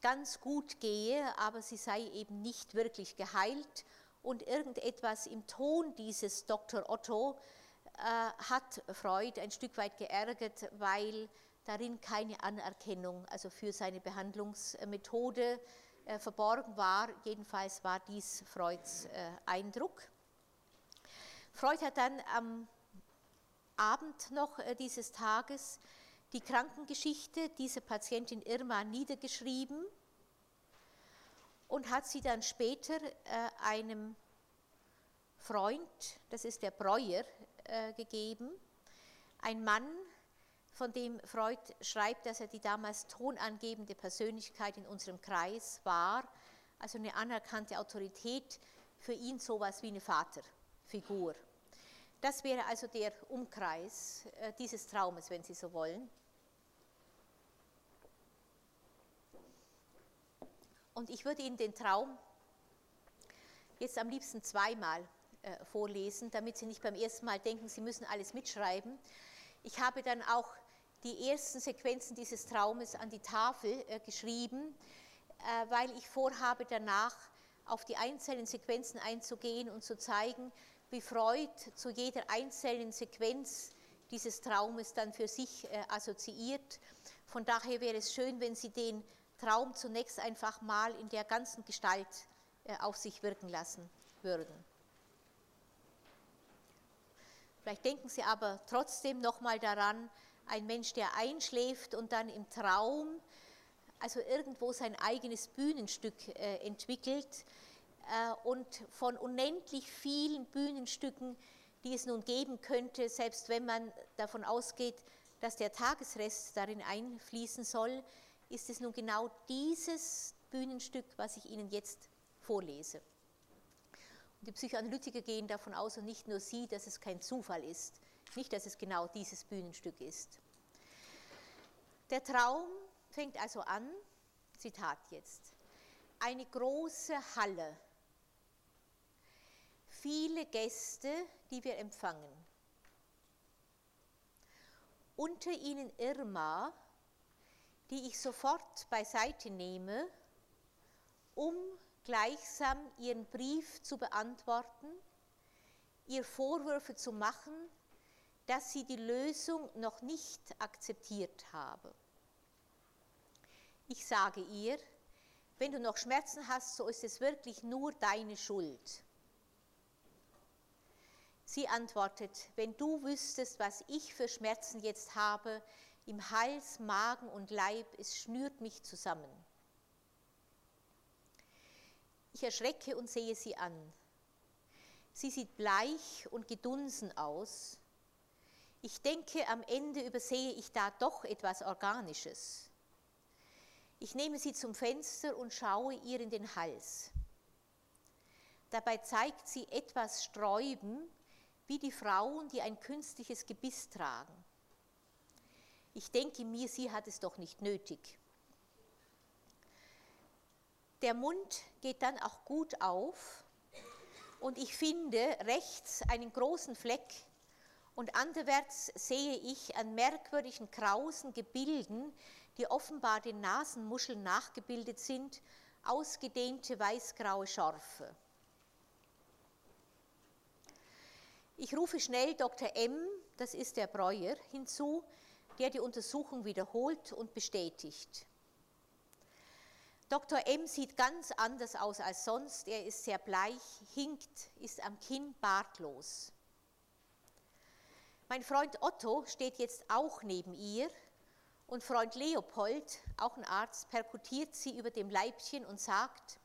[SPEAKER 1] ganz gut gehe, aber sie sei eben nicht wirklich geheilt und irgendetwas im Ton dieses Dr. Otto äh, hat Freud ein Stück weit geärgert, weil darin keine Anerkennung, also für seine Behandlungsmethode äh, verborgen war. Jedenfalls war dies Freuds äh, Eindruck. Freud hat dann am Abend noch äh, dieses Tages die Krankengeschichte dieser Patientin Irma niedergeschrieben und hat sie dann später einem Freund, das ist der Breuer, gegeben, ein Mann, von dem Freud schreibt, dass er die damals tonangebende Persönlichkeit in unserem Kreis war, also eine anerkannte Autorität, für ihn sowas wie eine Vaterfigur. Das wäre also der Umkreis äh, dieses Traumes, wenn Sie so wollen. Und ich würde Ihnen den Traum jetzt am liebsten zweimal äh, vorlesen, damit Sie nicht beim ersten Mal denken, Sie müssen alles mitschreiben. Ich habe dann auch die ersten Sequenzen dieses Traumes an die Tafel äh, geschrieben, äh, weil ich vorhabe, danach auf die einzelnen Sequenzen einzugehen und zu zeigen, wie Freud zu jeder einzelnen Sequenz dieses Traumes dann für sich äh, assoziiert. Von daher wäre es schön, wenn Sie den Traum zunächst einfach mal in der ganzen Gestalt äh, auf sich wirken lassen würden. Vielleicht denken Sie aber trotzdem nochmal daran, ein Mensch, der einschläft und dann im Traum, also irgendwo sein eigenes Bühnenstück äh, entwickelt äh, und von unendlich vielen Bühnenstücken, die es nun geben könnte, selbst wenn man davon ausgeht, dass der Tagesrest darin einfließen soll, ist es nun genau dieses Bühnenstück, was ich Ihnen jetzt vorlese. Und die Psychoanalytiker gehen davon aus, und nicht nur Sie, dass es kein Zufall ist, nicht, dass es genau dieses Bühnenstück ist. Der Traum fängt also an, Zitat jetzt, eine große Halle, viele Gäste, die wir empfangen. Unter ihnen Irma, die ich sofort beiseite nehme, um gleichsam ihren Brief zu beantworten, ihr Vorwürfe zu machen, dass sie die Lösung noch nicht akzeptiert habe. Ich sage ihr, wenn du noch Schmerzen hast, so ist es wirklich nur deine Schuld. Sie antwortet, wenn du wüsstest, was ich für Schmerzen jetzt habe, im Hals, Magen und Leib, es schnürt mich zusammen. Ich erschrecke und sehe sie an. Sie sieht bleich und gedunsen aus. Ich denke, am Ende übersehe ich da doch etwas Organisches. Ich nehme sie zum Fenster und schaue ihr in den Hals. Dabei zeigt sie etwas Sträuben, wie die Frauen, die ein künstliches Gebiss tragen. Ich denke mir, sie hat es doch nicht nötig. Der Mund geht dann auch gut auf und ich finde rechts einen großen Fleck und anderwärts sehe ich an merkwürdigen krausen Gebilden, die offenbar den Nasenmuscheln nachgebildet sind, ausgedehnte weißgraue Schorfe. Ich rufe schnell Dr. M, das ist der Breuer, hinzu, der die Untersuchung wiederholt und bestätigt. Dr. M sieht ganz anders aus als sonst. Er ist sehr bleich, hinkt, ist am Kinn bartlos. Mein Freund Otto steht jetzt auch neben ihr und Freund Leopold, auch ein Arzt, perkutiert sie über dem Leibchen und sagt,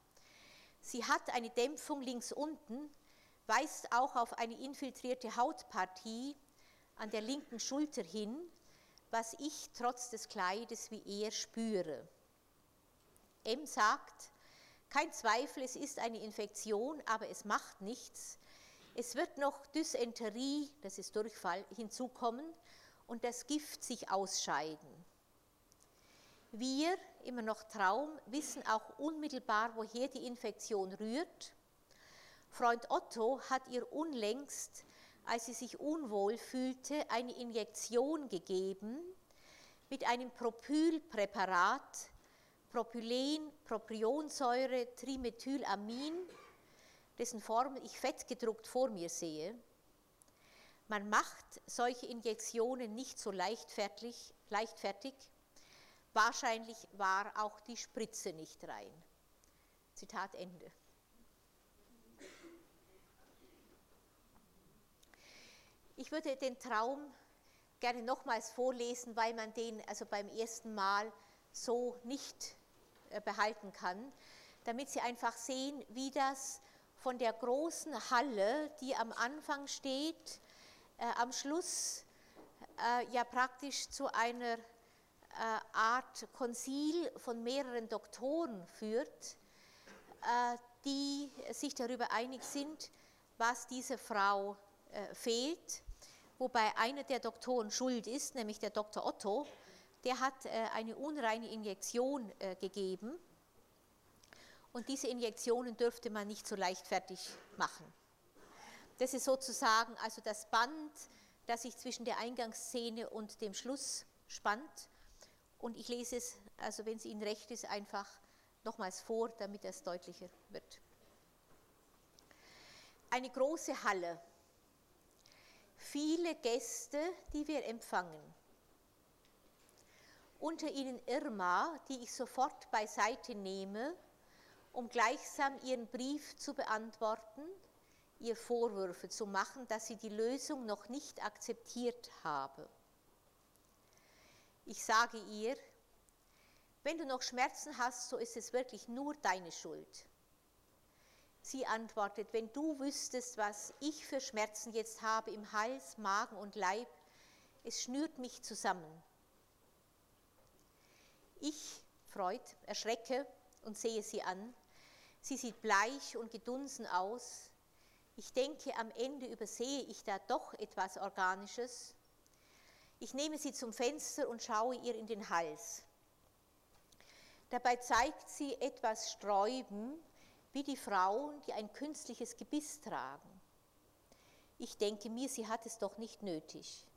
[SPEAKER 1] sie hat eine Dämpfung links unten, weist auch auf eine infiltrierte Hautpartie an der linken Schulter hin, was ich trotz des Kleides wie er spüre. M sagt, kein Zweifel, es ist eine Infektion, aber es macht nichts. Es wird noch Dysenterie, das ist Durchfall, hinzukommen und das Gift sich ausscheiden. Wir, immer noch Traum, wissen auch unmittelbar, woher die Infektion rührt. Freund Otto hat ihr unlängst als sie sich unwohl fühlte, eine Injektion gegeben mit einem Propylpräparat, Propylen, Propionsäure, Trimethylamin, dessen Form ich fettgedruckt vor mir sehe. Man macht solche Injektionen nicht so leichtfertig, leichtfertig. Wahrscheinlich war auch die Spritze nicht rein. Zitat Ende. Ich würde den Traum gerne nochmals vorlesen, weil man den also beim ersten Mal so nicht äh, behalten kann, damit Sie einfach sehen, wie das von der großen Halle, die am Anfang steht, äh, am Schluss äh, ja praktisch zu einer äh, Art Konzil von mehreren Doktoren führt, äh, die sich darüber einig sind, was dieser Frau äh, fehlt, wobei einer der Doktoren schuld ist, nämlich der Dr. Otto, der hat äh, eine unreine Injektion gegeben und diese Injektionen dürfte man nicht so leichtfertig machen. Das ist sozusagen also das Band, das sich zwischen der Eingangsszene und dem Schluss spannt. Und ich lese es, also wenn es Ihnen recht ist, einfach nochmals vor, damit es deutlicher wird. Eine große Halle, viele Gäste, die wir empfangen. Unter ihnen Irma, die ich sofort beiseite nehme, um gleichsam ihren Brief zu beantworten, ihr Vorwürfe zu machen, dass sie die Lösung noch nicht akzeptiert habe. Ich sage ihr, wenn du noch Schmerzen hast, so ist es wirklich nur deine Schuld. Sie antwortet, wenn du wüsstest, was ich für Schmerzen jetzt habe im Hals, Magen und Leib, es schnürt mich zusammen. Ich, Freud, erschrecke und sehe sie an. Sie sieht bleich und gedunsen aus. Ich denke, am Ende übersehe ich da doch etwas Organisches. Ich nehme sie zum Fenster und schaue ihr in den Hals. Dabei zeigt sie etwas Sträuben, wie die Frauen, die ein künstliches Gebiss tragen. Ich denke mir, sie hat es doch nicht nötig.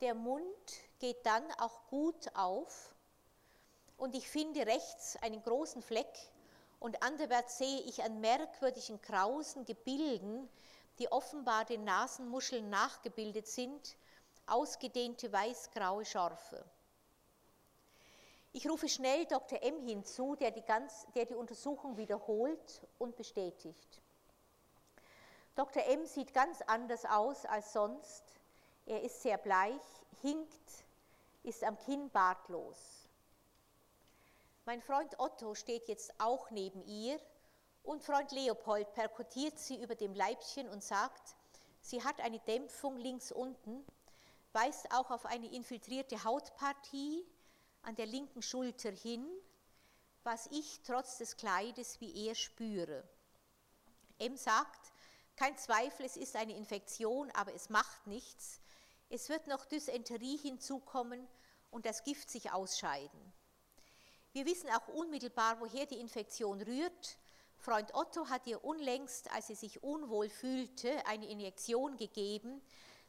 [SPEAKER 1] Der Mund geht dann auch gut auf und ich finde rechts einen großen Fleck und anderwärts sehe ich an merkwürdigen krausen Gebilden, die offenbar den Nasenmuscheln nachgebildet sind, ausgedehnte weißgraue Schorfe. Ich rufe schnell Dr. M hinzu, der die, ganz, der die Untersuchung wiederholt und bestätigt. Dr. M sieht ganz anders aus als sonst. Er ist sehr bleich, hinkt, ist am Kinn bartlos. Mein Freund Otto steht jetzt auch neben ihr und Freund Leopold perkutiert sie über dem Leibchen und sagt, sie hat eine Dämpfung links unten, weist auch auf eine infiltrierte Hautpartie an der linken Schulter hin, was ich trotz des Kleides wie er spüre. M sagt, kein Zweifel, es ist eine Infektion, aber es macht nichts. Es wird noch Dysenterie hinzukommen und das Gift sich ausscheiden. Wir wissen auch unmittelbar, woher die Infektion rührt. Freund Otto hat ihr unlängst, als sie sich unwohl fühlte, eine Injektion gegeben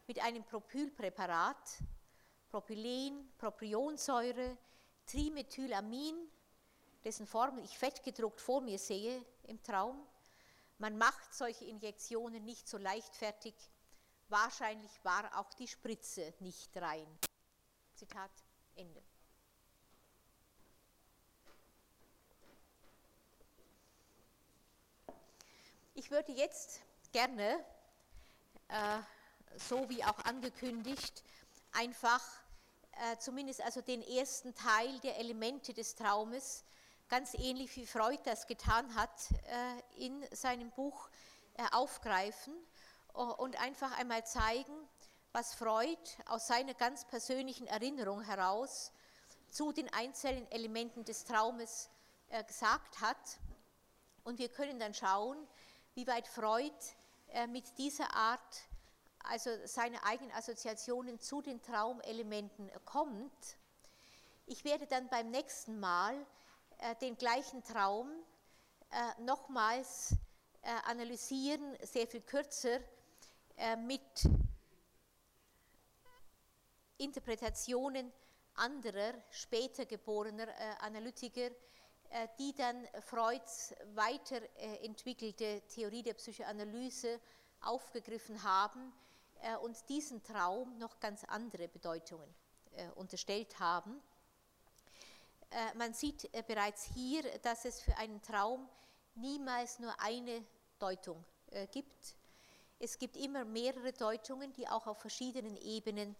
[SPEAKER 1] mit einem Propylpräparat, Propylen, Propionsäure, Trimethylamin, dessen Formel ich fettgedruckt vor mir sehe im Traum. Man macht solche Injektionen nicht so leichtfertig. Wahrscheinlich war auch die Spritze nicht rein. Zitat Ende. Ich würde jetzt gerne, äh, so wie auch angekündigt, einfach äh, zumindest also den ersten Teil der Elemente des Traumes, ganz ähnlich wie Freud das getan hat, äh, in seinem Buch äh, aufgreifen und einfach einmal zeigen, was Freud aus seiner ganz persönlichen Erinnerung heraus zu den einzelnen Elementen des Traumes äh, gesagt hat. Und wir können dann schauen, wie weit Freud äh, mit dieser Art, also seine eigenen Assoziationen zu den Traumelementen kommt. Ich werde dann beim nächsten Mal äh, den gleichen Traum äh, nochmals analysieren, sehr viel kürzer, mit Interpretationen anderer, später geborener Analytiker, die dann Freuds weiterentwickelte Theorie der Psychoanalyse aufgegriffen haben äh, und diesen Traum noch ganz andere Bedeutungen äh, unterstellt haben. Man sieht bereits hier, dass es für einen Traum niemals nur eine Deutung gibt. Es gibt immer mehrere Deutungen, die auch auf verschiedenen Ebenen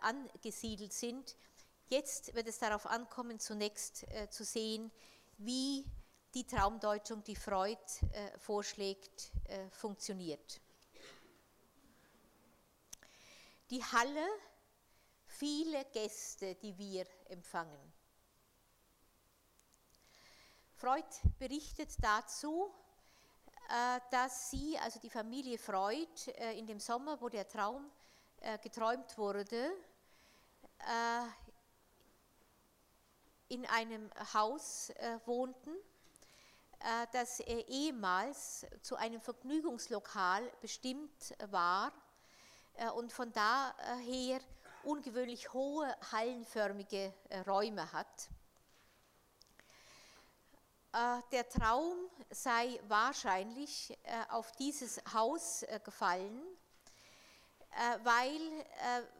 [SPEAKER 1] angesiedelt sind. Jetzt wird es darauf ankommen, zunächst zu sehen, wie die Traumdeutung, die Freud äh, vorschlägt, äh, funktioniert. die Halle, viele Gäste, die wir empfangen. Freud berichtet dazu, äh, dass sie, also die Familie Freud, äh, in dem Sommer, wo der Traum äh, geträumt wurde, in einem Haus wohnten, das ehemals zu einem Vergnügungslokal bestimmt war und von daher ungewöhnlich hohe hallenförmige Räume hat. Äh, der Traum sei wahrscheinlich äh, auf dieses Haus äh, gefallen, weil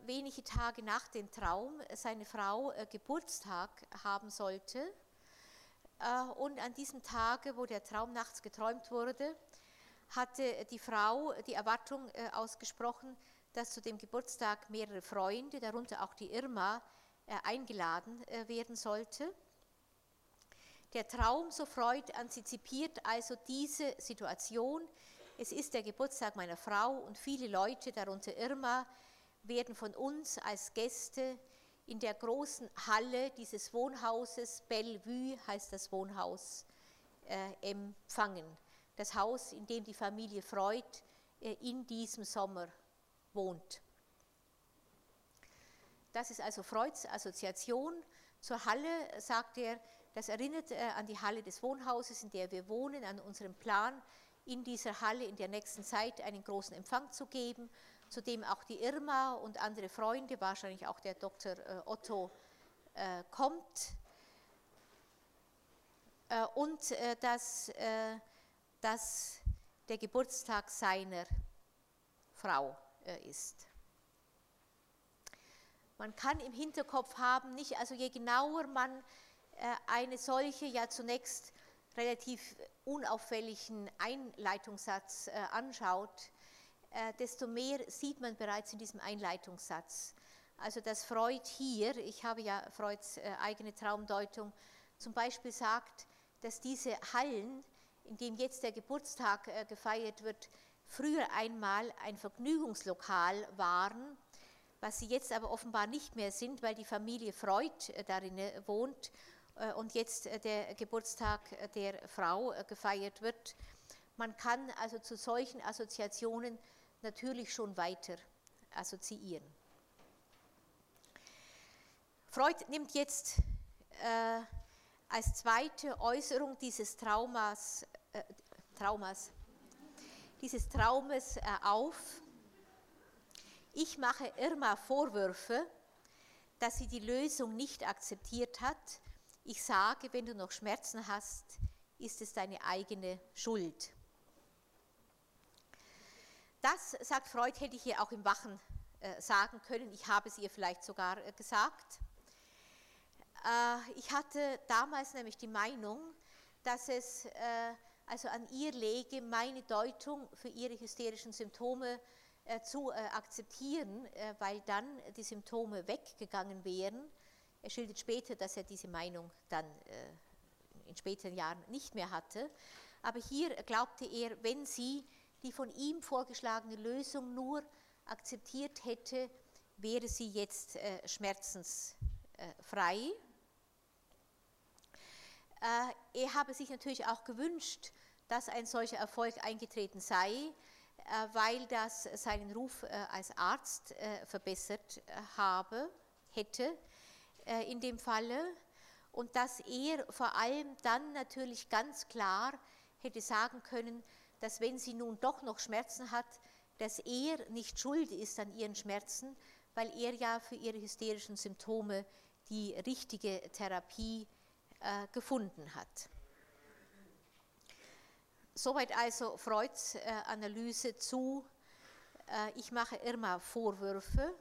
[SPEAKER 1] wenige Tage nach dem Traum seine Frau Geburtstag haben sollte. Und an diesem Tage, wo der Traum nachts geträumt wurde, hatte die Frau die Erwartung ausgesprochen, dass zu dem Geburtstag mehrere Freunde, darunter auch die Irma, eingeladen werden sollte. Der Traum, so Freud, antizipiert also diese Situation. Es ist der Geburtstag meiner Frau und viele Leute, darunter Irma, werden von uns als Gäste in der großen Halle dieses Wohnhauses, Bellevue heißt das Wohnhaus, äh, empfangen. Das Haus, in dem die Familie Freud äh, in diesem Sommer wohnt. Das ist also Freuds Assoziation. Zur Halle sagt er, das erinnert äh, an die Halle des Wohnhauses, in der wir wohnen, an unseren Plan, in dieser Halle in der nächsten Zeit einen großen Empfang zu geben, zu dem auch die Irma und andere Freunde, wahrscheinlich auch der Dr. Äh, Otto, äh, kommt. Und dass, dass der Geburtstag seiner Frau ist. Man kann im Hinterkopf haben, nicht, also je genauer man äh, eine solche ja zunächst relativ unauffälligen Einleitungssatz äh, anschaut, äh, desto mehr sieht man bereits in diesem Einleitungssatz. Also dass Freud hier, ich habe ja Freuds eigene Traumdeutung, zum Beispiel sagt, dass diese Hallen, in denen jetzt der Geburtstag gefeiert wird, früher einmal ein Vergnügungslokal waren, was sie jetzt aber offenbar nicht mehr sind, weil die Familie Freud darin wohnt äh, und jetzt äh, der Geburtstag äh, der Frau gefeiert wird. Man kann also zu solchen Assoziationen natürlich schon weiter assoziieren. Freud nimmt jetzt äh, als zweite Äußerung dieses Traumas, äh, Traumas dieses Traumes äh, auf, ich mache Irma Vorwürfe, dass sie die Lösung nicht akzeptiert hat, ich sage, wenn du noch Schmerzen hast, ist es deine eigene Schuld. Das, sagt Freud, hätte ich ihr auch im Wachen äh, sagen können. Ich habe es ihr vielleicht sogar äh, gesagt. Äh, ich hatte damals nämlich die Meinung, dass es also an ihr läge, meine Deutung für ihre hysterischen Symptome zu akzeptieren, weil dann die Symptome weggegangen wären er schildert später, dass er diese Meinung dann äh, in späteren Jahren nicht mehr hatte. Aber hier glaubte er, wenn sie die von ihm vorgeschlagene Lösung nur akzeptiert hätte, wäre sie jetzt äh, schmerzensfrei. Äh, er habe sich natürlich auch gewünscht, dass ein solcher Erfolg eingetreten sei, weil das seinen Ruf als Arzt verbessert habe, hätte. Äh, in dem Falle und dass er vor allem dann natürlich ganz klar hätte sagen können, dass wenn sie nun doch noch Schmerzen hat, dass er nicht schuld ist an ihren Schmerzen, weil er ja für ihre hysterischen Symptome die richtige Therapie äh, gefunden hat. Soweit also Freuds äh, Analyse zu, äh, ich mache Irma Vorwürfe,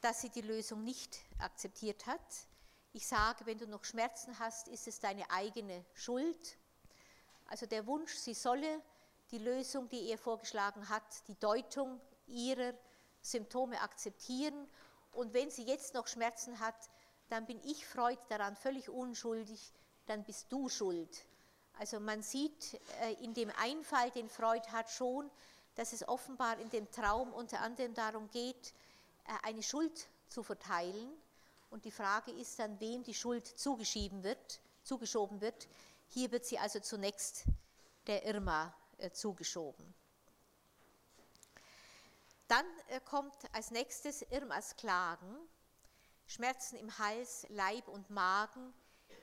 [SPEAKER 1] dass sie die Lösung nicht akzeptiert hat. Ich sage, wenn du noch Schmerzen hast, ist es deine eigene Schuld. Also der Wunsch, sie solle die Lösung, die er vorgeschlagen hat, die Deutung ihrer Symptome akzeptieren. Und wenn sie jetzt noch Schmerzen hat, dann bin ich Freud daran völlig unschuldig, dann bist du schuld. Also man sieht äh, in dem Einfall, den Freud hat, schon, dass es offenbar in dem Traum unter anderem darum geht, eine Schuld zu verteilen. Und die Frage ist dann, wem die Schuld zugeschoben wird. Zugeschoben wird. Hier wird sie also zunächst der Irma zugeschoben. Dann kommt als nächstes Irmas Klagen, Schmerzen im Hals, Leib und Magen.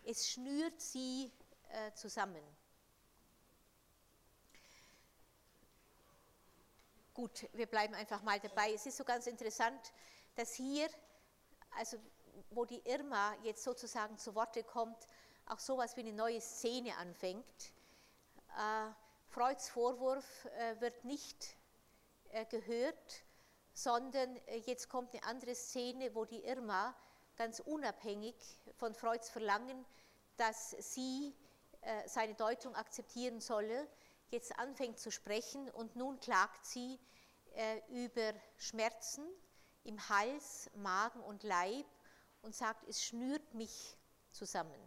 [SPEAKER 1] Es schnürt sie zusammen. Gut, wir bleiben einfach mal dabei. Es ist so ganz interessant, dass hier, also wo die Irma jetzt sozusagen zu Worte kommt, auch sowas wie eine neue Szene anfängt. Äh, Freuds Vorwurf äh, wird nicht äh, gehört, sondern äh, jetzt kommt eine andere Szene, wo die Irma ganz unabhängig von Freuds Verlangen, dass sie äh, seine Deutung akzeptieren solle, jetzt anfängt zu sprechen und nun klagt sie äh, über Schmerzen im Hals, Magen und Leib und sagt, es schnürt mich zusammen.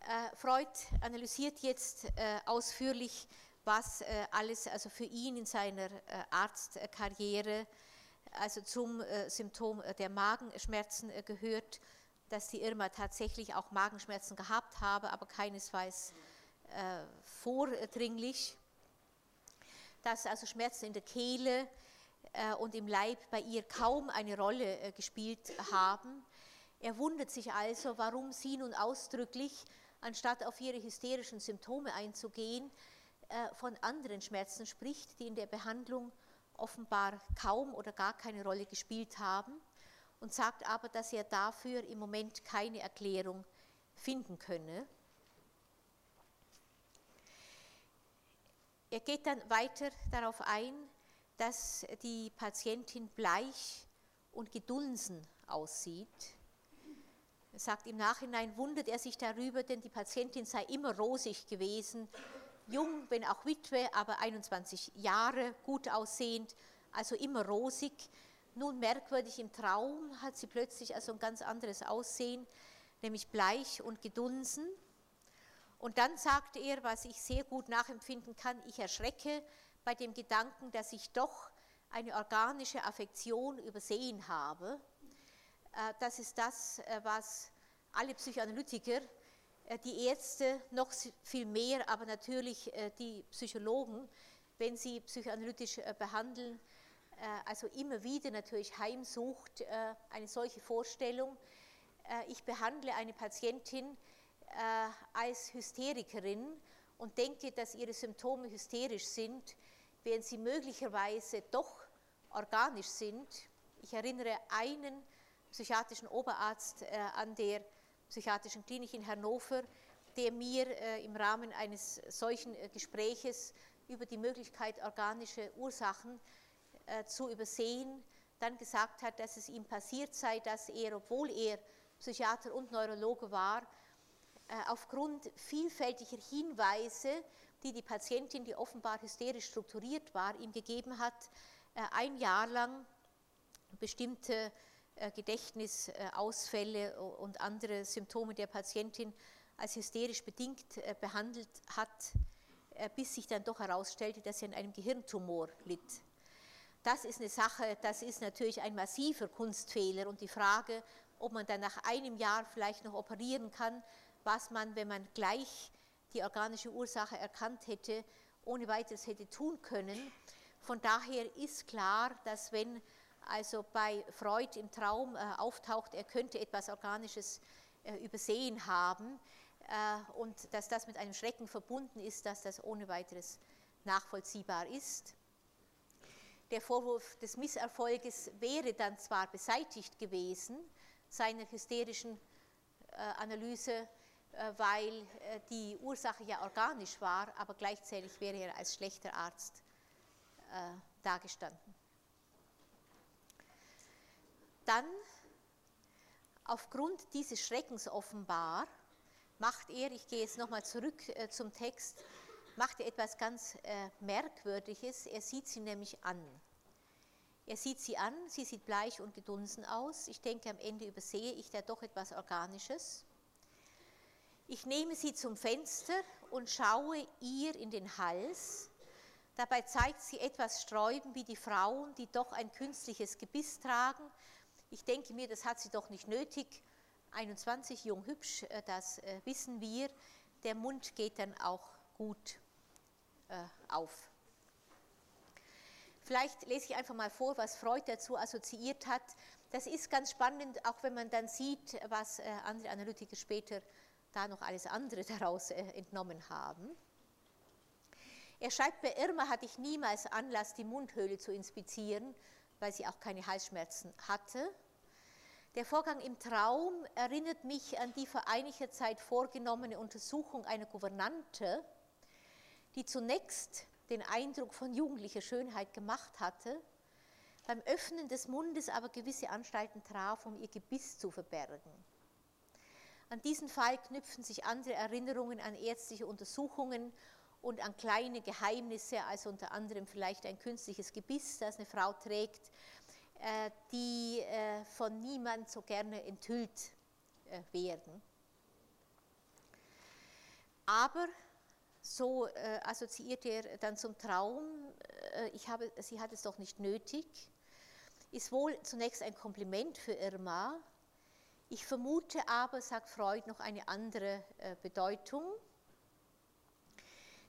[SPEAKER 1] Äh, Freud analysiert jetzt äh, ausführlich, was äh, alles also für ihn in seiner äh, Arztkarriere also zum äh, Symptom der Magenschmerzen gehört dass die Irma tatsächlich auch Magenschmerzen gehabt habe, aber keinesfalls äh, vordringlich. Dass also Schmerzen in der Kehle äh, und im Leib bei ihr kaum eine Rolle äh, gespielt haben. Er wundert sich also, warum sie nun ausdrücklich, anstatt auf ihre hysterischen Symptome einzugehen, äh, von anderen Schmerzen spricht, die in der Behandlung offenbar kaum oder gar keine Rolle gespielt haben und sagt aber, dass er dafür im Moment keine Erklärung finden könne. Er geht dann weiter darauf ein, dass die Patientin bleich und gedunsen aussieht. Er sagt im Nachhinein, wundert er sich darüber, denn die Patientin sei immer rosig gewesen, jung, wenn auch Witwe, aber 21 Jahre, gut aussehend, also immer rosig. Nun merkwürdig im Traum hat sie plötzlich also ein ganz anderes Aussehen, nämlich bleich und gedunsen. Und dann sagte er, was ich sehr gut nachempfinden kann, ich erschrecke bei dem Gedanken, dass ich doch eine organische Affektion übersehen habe. Äh, das ist das, äh, was alle Psychoanalytiker, äh, die Ärzte noch viel mehr, aber natürlich die Psychologen, wenn sie psychoanalytisch behandeln, also immer wieder natürlich heimsucht, äh, eine solche Vorstellung. Äh, ich behandle eine Patientin als Hysterikerin und denke, dass ihre Symptome hysterisch sind, während sie möglicherweise doch organisch sind. Ich erinnere einen psychiatrischen Oberarzt an der psychiatrischen Klinik in Hannover, der mir im Rahmen eines solchen Gespräches über die Möglichkeit organischer Ursachen äh, zu übersehen, dann gesagt hat, dass es ihm passiert sei, dass er, obwohl er Psychiater und Neurologe war, äh, aufgrund vielfältiger Hinweise, die die Patientin, die offenbar hysterisch strukturiert war, ihm gegeben hat, äh, ein Jahr lang bestimmte Gedächtnisausfälle und andere Symptome der Patientin als hysterisch bedingt behandelt hat, bis sich dann doch herausstellte, dass sie an einem Gehirntumor litt. Das ist eine Sache, das ist natürlich ein massiver Kunstfehler und die Frage, ob man dann nach einem Jahr vielleicht noch operieren kann, was man, wenn man gleich die organische Ursache erkannt hätte, ohne weiteres hätte tun können. Von daher ist klar, dass wenn also bei Freud im Traum äh, auftaucht, er könnte etwas Organisches äh, übersehen haben äh, und dass das mit einem Schrecken verbunden ist, dass das ohne weiteres nachvollziehbar ist. Der Vorwurf des Misserfolges wäre dann zwar beseitigt gewesen, seiner hysterischen äh, Analyse, äh, weil äh, die Ursache ja organisch war, aber gleichzeitig wäre er als schlechter Arzt dargestanden. Dann, aufgrund dieses Schreckens offenbar, macht er, ich gehe jetzt nochmal zurück zum Text, macht er etwas ganz äh, Merkwürdiges. Er sieht sie nämlich an. Er sieht sie an, sie sieht bleich und gedunsen aus. Ich denke, am Ende übersehe ich da doch etwas Organisches. Ich nehme sie zum Fenster und schaue ihr in den Hals. Dabei zeigt sie etwas sträuben wie die Frauen, die doch ein künstliches Gebiss tragen. Ich denke mir, das hat sie doch nicht nötig. 21, jung, hübsch, äh, das äh, wissen wir. Der Mund geht dann auch gut auf. Vielleicht lese ich einfach mal vor, was Freud dazu assoziiert hat. Das ist ganz spannend, auch wenn man dann sieht, was andere Analytiker später da noch alles andere daraus entnommen haben. Er schreibt, bei Irma hatte ich niemals Anlass, die Mundhöhle zu inspizieren, weil sie auch keine Halsschmerzen hatte. Der Vorgang im Traum erinnert mich an die vor einiger Zeit vorgenommene Untersuchung einer Gouvernante, die zunächst den Eindruck von jugendlicher Schönheit gemacht hatte, beim Öffnen des Mundes aber gewisse Anstalten traf, um ihr Gebiss zu verbergen. An diesen Fall knüpfen sich andere Erinnerungen an ärztliche Untersuchungen und an kleine Geheimnisse, also unter anderem vielleicht ein künstliches Gebiss, das eine Frau trägt, äh, die äh, von niemand so gerne enthüllt äh, werden. Aber so assoziiert er dann zum Traum, ich habe, sie hat es doch nicht nötig, ist wohl zunächst ein Kompliment für Irma. Ich vermute aber, sagt Freud, noch eine andere Bedeutung.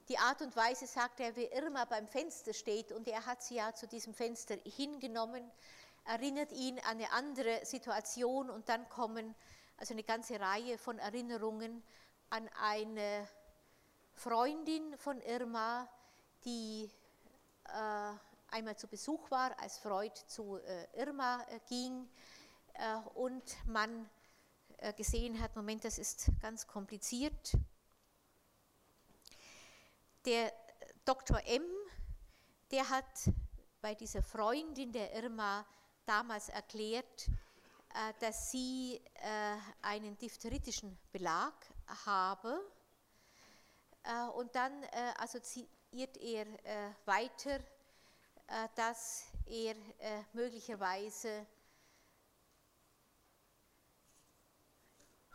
[SPEAKER 1] Die Art und Weise, sagt er, wie Irma beim Fenster steht und er hat sie ja zu diesem Fenster hingenommen, erinnert ihn an eine andere Situation und dann kommen also eine ganze Reihe von Erinnerungen an eine Freundin von Irma, die äh, einmal zu Besuch war, als Freud zu äh, Irma äh, ging äh, und man äh, gesehen hat, Moment, das ist ganz kompliziert der Dr. M., der hat bei dieser Freundin der Irma damals erklärt, äh, dass sie äh, einen diphtheritischen Belag habe. Äh, und dann assoziiert er weiter, dass er möglicherweise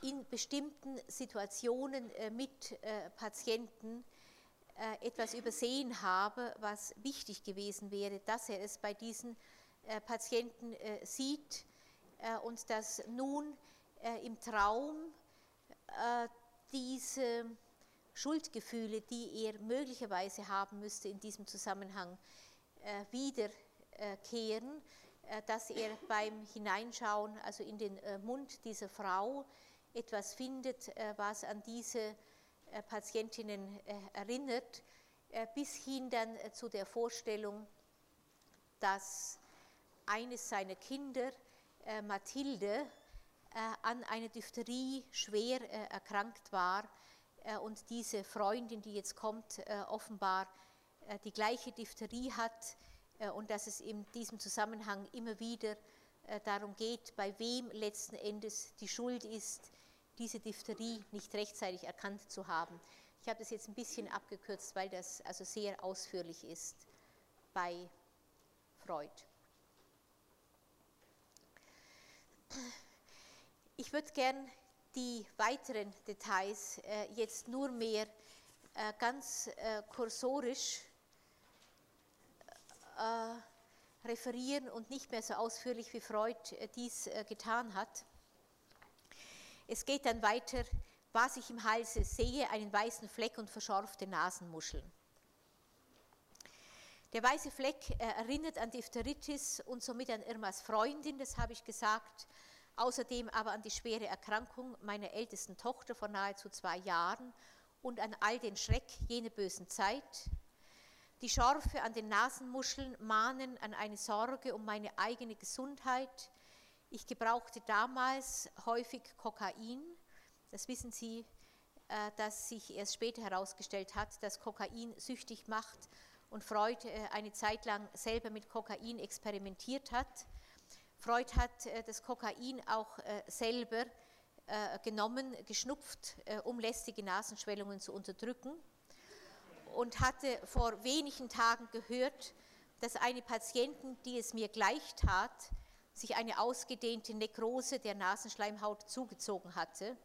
[SPEAKER 1] in bestimmten Situationen mit Patienten äh, etwas übersehen habe, was wichtig gewesen wäre, dass er es bei diesen äh, Patienten äh, sieht und dass nun im Traum diese Schuldgefühle, die er möglicherweise haben müsste in diesem Zusammenhang, wiederkehren, dass er beim Hineinschauen, also in den Mund dieser Frau, etwas findet, was an diese äh, Patientinnen äh, erinnert, äh, bis hin dann zu der Vorstellung, dass eines seiner Kinder, Mathilde, an einer Diphtherie schwer erkrankt war und diese Freundin, die jetzt kommt, offenbar die gleiche Diphtherie hat und dass es in diesem Zusammenhang immer wieder darum geht, bei wem letzten Endes die Schuld ist, diese Diphtherie nicht rechtzeitig erkannt zu haben. Ich habe das jetzt ein bisschen abgekürzt, weil das also sehr ausführlich ist bei Freud. Ich würde gern die weiteren Details äh, jetzt nur mehr äh, ganz äh, kursorisch äh, referieren und nicht mehr so ausführlich wie Freud äh, dies äh, getan hat. Es geht dann weiter, was ich im Halse sehe, einen weißen Fleck und verschorfte Nasenmuscheln. Der weiße Fleck erinnert an Diphtheritis und somit an Irmas Freundin, das habe ich gesagt, außerdem aber an die schwere Erkrankung meiner ältesten Tochter vor nahezu zwei Jahren und an all den Schreck jener bösen Zeit. Die Schorfe an den Nasenmuscheln mahnen an eine Sorge um meine eigene Gesundheit, ich gebrauchte damals häufig Kokain. Das wissen Sie, äh, dass sich erst später herausgestellt hat, dass Kokain süchtig macht und Freud äh, eine Zeit lang selber mit Kokain experimentiert hat. Freud hat äh, das Kokain auch selber genommen, geschnupft, um lästige Nasenschwellungen zu unterdrücken und hatte vor wenigen Tagen gehört, dass eine Patientin, die es mir gleich tat, sich eine ausgedehnte Nekrose der Nasenschleimhaut zugezogen hatte.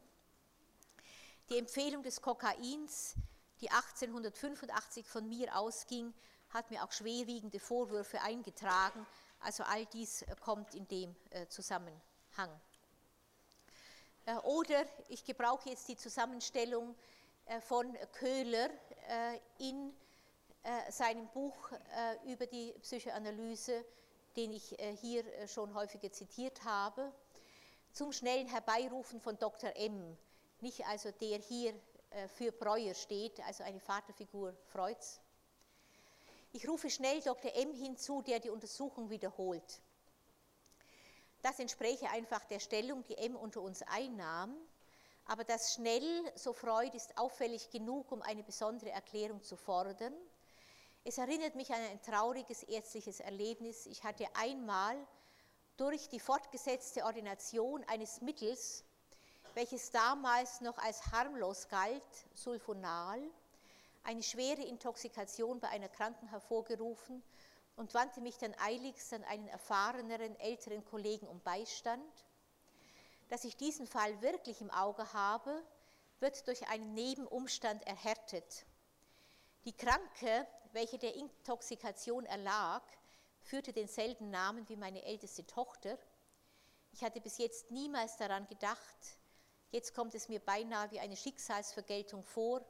[SPEAKER 1] Die Empfehlung des Kokains, die 1885 von mir ausging, hat mir auch schwerwiegende Vorwürfe eingetragen. Also all dies äh, kommt in dem äh, Zusammenhang. Äh, oder ich gebrauche jetzt die Zusammenstellung von Köhler in seinem Buch über die Psychoanalyse, den ich hier schon häufiger zitiert habe, zum schnellen Herbeirufen von Dr. M. Nicht also der hier für Breuer steht, also eine Vaterfigur Freuds, ich rufe schnell Dr. M hinzu, der die Untersuchung wiederholt. Das entspräche einfach der Stellung, die M unter uns einnahm, aber das schnell, so Freud, ist auffällig genug, um eine besondere Erklärung zu fordern. Es erinnert mich an ein trauriges ärztliches Erlebnis. Ich hatte einmal durch die fortgesetzte Ordination eines Mittels, welches damals noch als harmlos galt, Sulfonal, eine schwere Intoxikation bei einer Kranken hervorgerufen und wandte mich dann eiligst an einen erfahreneren, älteren Kollegen um Beistand. Dass ich diesen Fall wirklich im Auge habe, wird durch einen Nebenumstand erhärtet. Die Kranke, welche der Intoxikation erlag, führte denselben Namen wie meine älteste Tochter. Ich hatte bis jetzt niemals daran gedacht, jetzt kommt es mir beinahe wie eine Schicksalsvergeltung vor,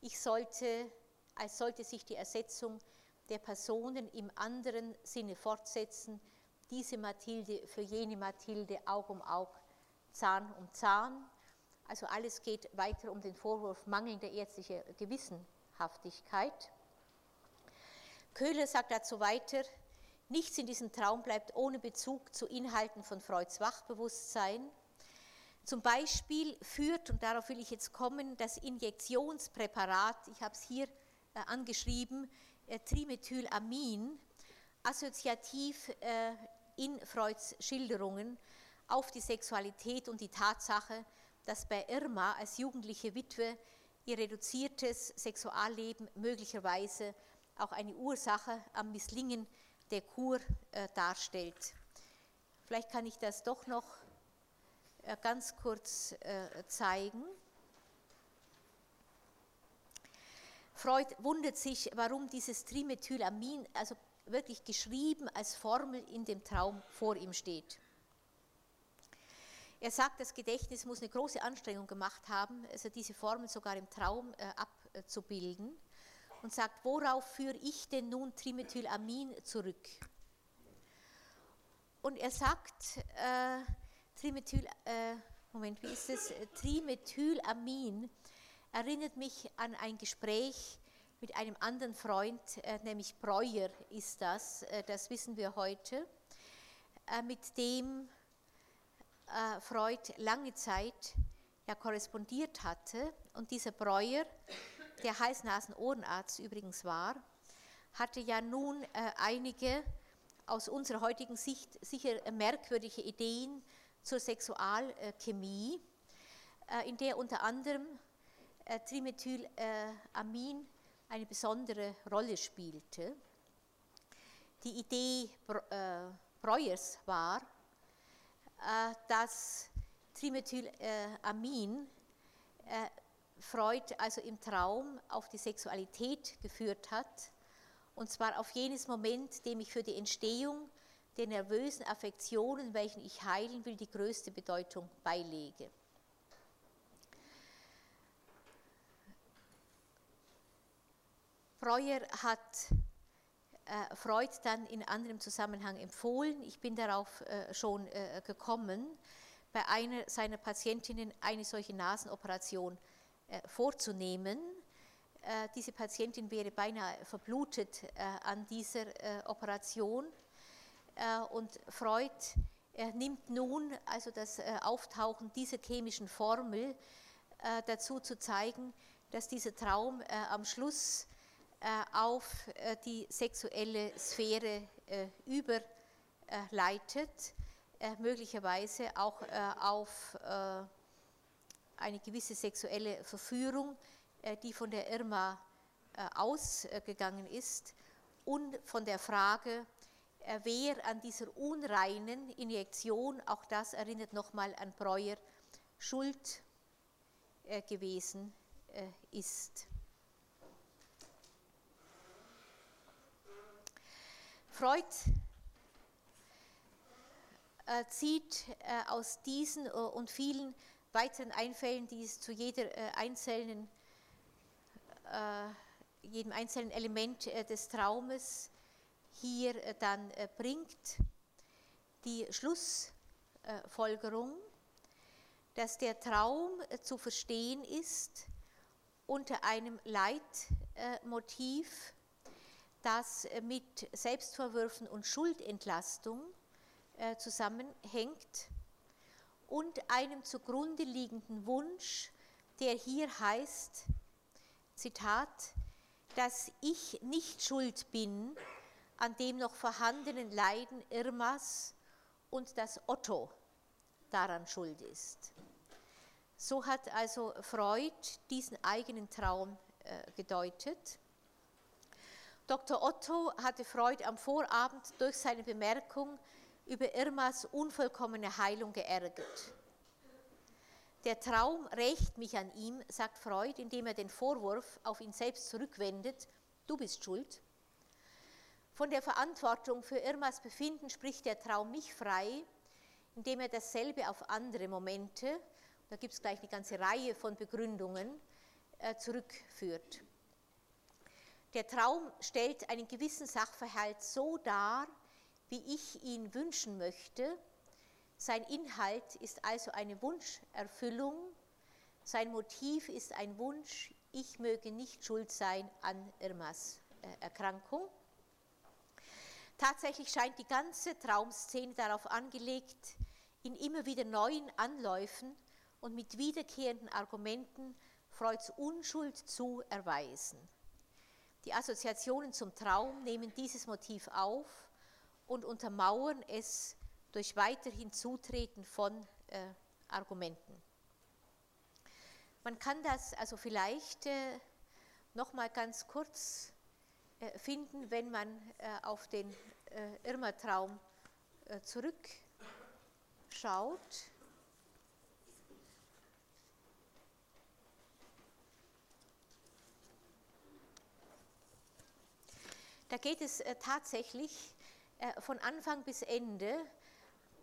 [SPEAKER 1] ich sollte, als sollte sich die Ersetzung der Personen im anderen Sinne fortsetzen, diese Mathilde für jene Mathilde Aug um Aug, Zahn um Zahn. Also alles geht weiter um den Vorwurf mangelnder ärztlicher Gewissenhaftigkeit. Köhler sagt dazu weiter, nichts in diesem Traum bleibt ohne Bezug zu Inhalten von Freuds Wachbewusstsein. Zum Beispiel führt, und darauf will ich jetzt kommen, das Injektionspräparat, ich habe es hier äh, angeschrieben, äh, Trimethylamin, assoziativ äh, in Freuds Schilderungen auf die Sexualität und die Tatsache, dass bei Irma als jugendliche Witwe ihr reduziertes Sexualleben möglicherweise auch eine Ursache am Misslingen der Kur äh, darstellt. Vielleicht kann ich das doch noch ganz kurz äh, zeigen. Freud wundert sich, warum dieses Trimethylamin, also wirklich geschrieben als Formel in dem Traum vor ihm steht. Er sagt, das Gedächtnis muss eine große Anstrengung gemacht haben, also diese Formel sogar im Traum äh, abzubilden und sagt, worauf führe ich denn nun Trimethylamin zurück? Und er sagt, äh, Trimethyl, äh, Moment, wie ist es? Trimethylamin erinnert mich an ein Gespräch mit einem anderen Freund, äh, nämlich Breuer ist das, äh, das wissen wir heute, äh, mit dem äh, Freud lange Zeit ja korrespondiert hatte. Und dieser Breuer, der Hals-Nasen-Ohrenarzt übrigens war, hatte ja nun äh, einige aus unserer heutigen Sicht sicher merkwürdige Ideen zur Sexualchemie, äh, in der unter anderem äh, Trimethylamin eine besondere Rolle spielte. Die Idee äh, Breuers war, dass Trimethylamin Freud also im Traum auf die Sexualität geführt hat, und zwar auf jenes Moment, dem ich für die Entstehung der nervösen Affektionen, welchen ich heilen will, die größte Bedeutung beilege. Breuer hat äh, Freud dann in anderem Zusammenhang empfohlen, ich bin darauf äh, schon äh, gekommen, bei einer seiner Patientinnen eine solche Nasenoperation äh, vorzunehmen. Äh, diese Patientin wäre beinahe verblutet äh, an dieser Operation und Freud nimmt nun also das äh, Auftauchen dieser chemischen Formel äh, dazu zu zeigen, dass dieser Traum am Schluss auf die sexuelle Sphäre überleitet, möglicherweise auch auf eine gewisse sexuelle Verführung, die von der Irma ausgegangen ist und von der Frage, wer an dieser unreinen Injektion, auch das erinnert nochmal an Breuer, schuld äh, gewesen äh, ist. Freud äh, zieht äh, aus diesen äh, und vielen weiteren Einfällen, die es zu jeder einzelnen, jedem einzelnen Element des Traumes hier dann bringt, die Schlussfolgerung, dass der Traum zu verstehen ist unter einem Leitmotiv, das mit Selbstvorwürfen und Schuldentlastung äh, zusammenhängt und einem zugrunde liegenden Wunsch, der hier heißt, Zitat, dass ich nicht schuld bin an dem noch vorhandenen Leiden Irmas und dass Otto daran schuld ist. So hat also Freud diesen eigenen Traum äh, gedeutet. Dr. Otto hatte Freud am Vorabend durch seine Bemerkung über Irmas unvollkommene Heilung geärgert. Der Traum rächt mich an ihm, sagt Freud, indem er den Vorwurf auf ihn selbst zurückwendet, du bist schuld. Von der Verantwortung für Irmas Befinden spricht der Traum mich frei, indem er dasselbe auf andere Momente, da gibt es gleich eine ganze Reihe von Begründungen, äh, zurückführt. Der Traum stellt einen gewissen Sachverhalt so dar, wie ich ihn wünschen möchte. Sein Inhalt ist also eine Wunscherfüllung. Sein Motiv ist ein Wunsch, ich möge nicht schuld sein an Irmas äh, Erkrankung. Tatsächlich scheint die ganze Traumszene darauf angelegt, in immer wieder neuen Anläufen und mit wiederkehrenden Argumenten Freuds Unschuld zu erweisen. Die Assoziationen zum Traum nehmen dieses Motiv auf und untermauern es durch weiterhin Zutreten von äh, Argumenten. Man kann das also vielleicht äh, noch mal ganz kurz finden, wenn man äh, auf den äh, Irma-Traum äh, zurückschaut. Da geht es äh, tatsächlich äh, von Anfang bis Ende,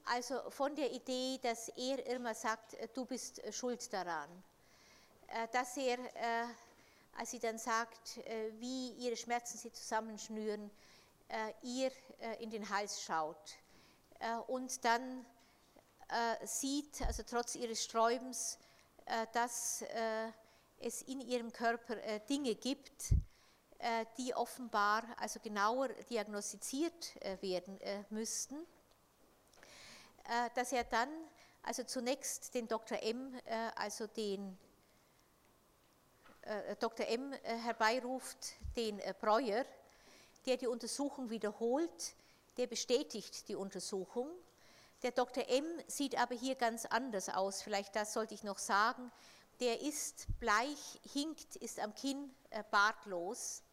[SPEAKER 1] also von der Idee, dass er immer sagt, äh, du bist äh, schuld daran, dass er, als sie dann sagt, wie ihre Schmerzen sie zusammenschnüren, ihr in den Hals schaut und dann sieht, also trotz ihres Sträubens, dass es in ihrem Körper Dinge gibt, äh, die offenbar also genauer diagnostiziert äh, werden äh, müssten, dass er dann also zunächst den Dr. M, also den Dr. M herbeiruft, den Breuer, der die Untersuchung wiederholt, der bestätigt die Untersuchung. Der Dr. M sieht aber hier ganz anders aus, vielleicht das sollte ich noch sagen. Der ist bleich, hinkt, ist am Kinn bartlos.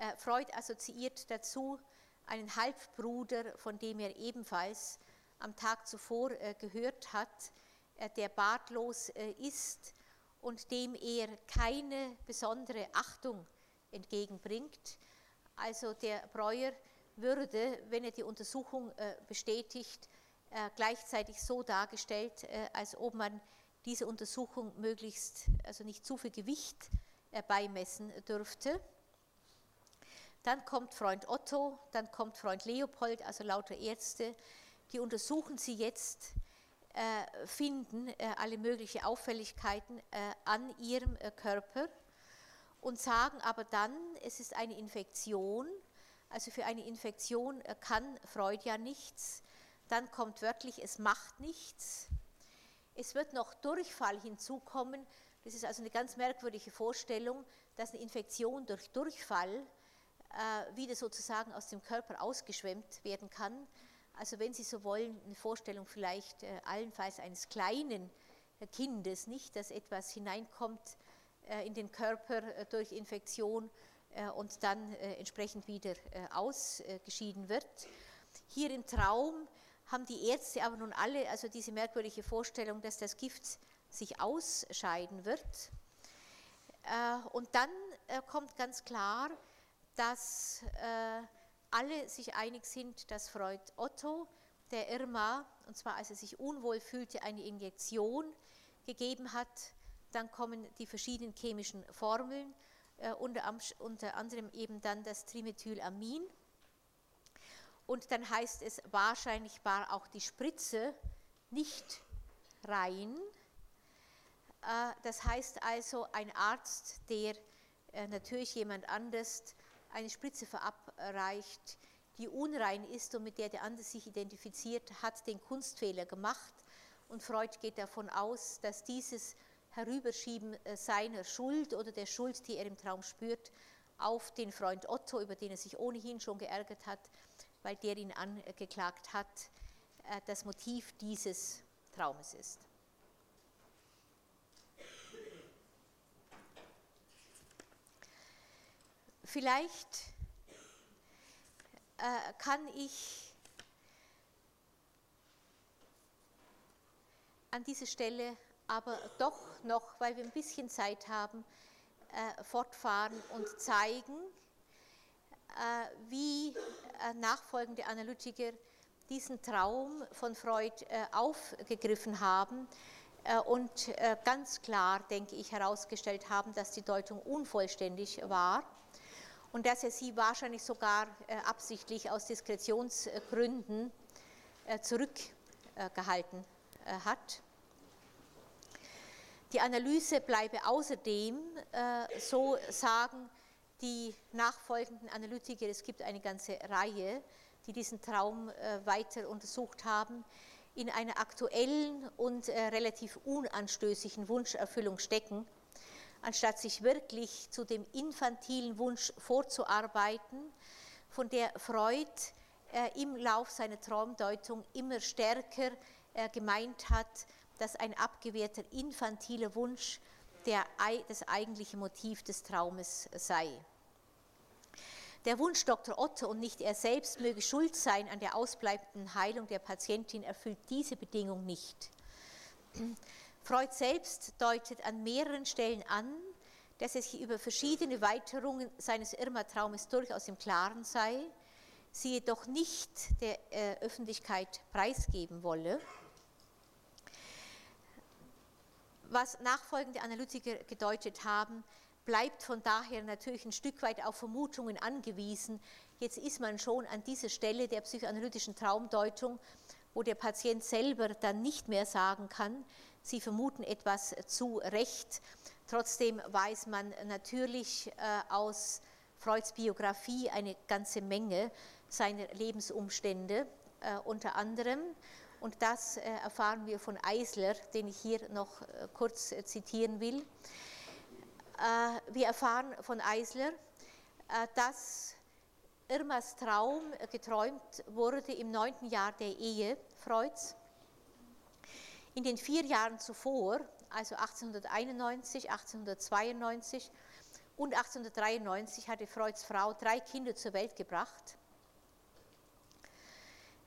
[SPEAKER 1] Äh, Freud assoziiert dazu einen Halbbruder, von dem er ebenfalls am Tag zuvor äh, gehört hat, äh, der bartlos ist und dem er keine besondere Achtung entgegenbringt. Also der Breuer würde, wenn er die Untersuchung bestätigt, gleichzeitig so dargestellt, als ob man diese Untersuchung möglichst, also nicht zu viel Gewicht beimessen dürfte. Dann kommt Freund Otto, dann kommt Freund Leopold, also lauter Ärzte, die untersuchen sie jetzt, äh, finden äh, alle möglichen Auffälligkeiten äh, an ihrem äh, Körper und sagen aber dann, es ist eine Infektion, also für eine Infektion äh, kann Freud ja nichts. Dann kommt wörtlich, es macht nichts. Es wird noch Durchfall hinzukommen. Das ist also eine ganz merkwürdige Vorstellung, dass eine Infektion durch Durchfall äh, wieder sozusagen aus dem Körper ausgeschwemmt werden kann. Also wenn Sie so wollen, eine Vorstellung vielleicht äh, allenfalls eines kleinen äh, Kindes, nicht, dass etwas hineinkommt in den Körper durch Infektion und dann entsprechend wieder ausgeschieden wird. Hier im Traum haben die Ärzte aber nun alle also diese merkwürdige Vorstellung, dass das Gift sich ausscheiden wird. Und dann kommt ganz klar, dass äh, alle sich einig sind, dass Freud Otto der Irma, und zwar als er sich unwohl fühlte, eine Injektion gegeben hat. Dann kommen die verschiedenen chemischen Formeln, äh, unter, unter anderem eben dann das Trimethylamin. Und dann heißt es, wahrscheinlich war auch die Spritze nicht rein. Äh, das heißt also, ein Arzt, der äh, natürlich jemand anders eine Spritze verabreicht, die unrein ist und mit der der andere sich identifiziert, hat den Kunstfehler gemacht. Und Freud geht davon aus, dass dieses Herüberschieben äh, seiner Schuld oder der Schuld, die er im Traum spürt, auf den Freund Otto, über den er sich ohnehin schon geärgert hat, weil der ihn angeklagt hat, äh, das Motiv dieses Traumes ist. Vielleicht äh, kann ich an dieser Stelle aber doch noch, weil wir ein bisschen Zeit haben, äh, fortfahren und zeigen, äh, wie nachfolgende Analytiker diesen Traum von Freud aufgegriffen haben und ganz klar, denke ich, herausgestellt haben, dass die Deutung unvollständig war und dass er sie wahrscheinlich sogar äh, absichtlich aus Diskretionsgründen äh, zurückgehalten äh, hat. Die Analyse bleibe außerdem, so sagen die nachfolgenden Analytiker, es gibt eine ganze Reihe, die diesen Traum weiter untersucht haben, in einer aktuellen und relativ unanstößigen Wunscherfüllung stecken anstatt sich wirklich zu dem infantilen Wunsch vorzuarbeiten, von der Freud äh, im Lauf seiner Traumdeutung immer stärker äh, gemeint hat, dass ein abgewehrter infantiler Wunsch der, das eigentliche Motiv des Traumes sei. Der Wunsch Dr. Otto und nicht er selbst möge schuld sein an der ausbleibenden Heilung der Patientin erfüllt diese Bedingung nicht. Freud selbst deutet an mehreren Stellen an, dass er sich über verschiedene Weiterungen seines Irma-Traumes durchaus im Klaren sei, sie jedoch nicht der äh, Öffentlichkeit preisgeben wolle. Was nachfolgende Analytiker gedeutet haben, bleibt von daher natürlich ein Stück weit auf Vermutungen angewiesen. Jetzt ist man schon an dieser Stelle der psychoanalytischen Traumdeutung, wo der Patient selber dann nicht mehr sagen kann, Sie vermuten etwas zu Recht. Trotzdem weiß man natürlich äh, aus Freuds Biografie eine ganze Menge seiner Lebensumstände, äh, unter anderem. Und das äh, erfahren wir von Eisler, den ich hier noch kurz zitieren will. Wir erfahren von Eisler, dass Irmas Traum geträumt wurde im neunten Jahr der Ehe Freuds in den vier Jahren zuvor, also 1891, 1892 und 1893, hatte Freuds Frau drei Kinder zur Welt gebracht.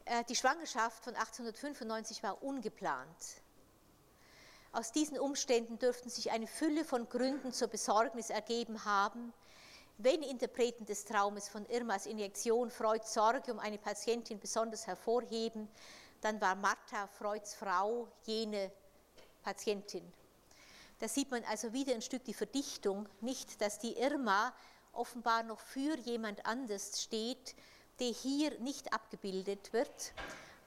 [SPEAKER 1] Äh, die Schwangerschaft von 1895 war ungeplant. Aus diesen Umständen dürften sich eine Fülle von Gründen zur Besorgnis ergeben haben, wenn Interpreten des Traumes von Irmas Injektion Freuds Sorge um eine Patientin besonders hervorheben, dann war Martha Freuds Frau jene Patientin. Da sieht man also wieder ein Stück die Verdichtung, nicht, dass die Irma offenbar noch für jemand anders steht, der hier nicht abgebildet wird,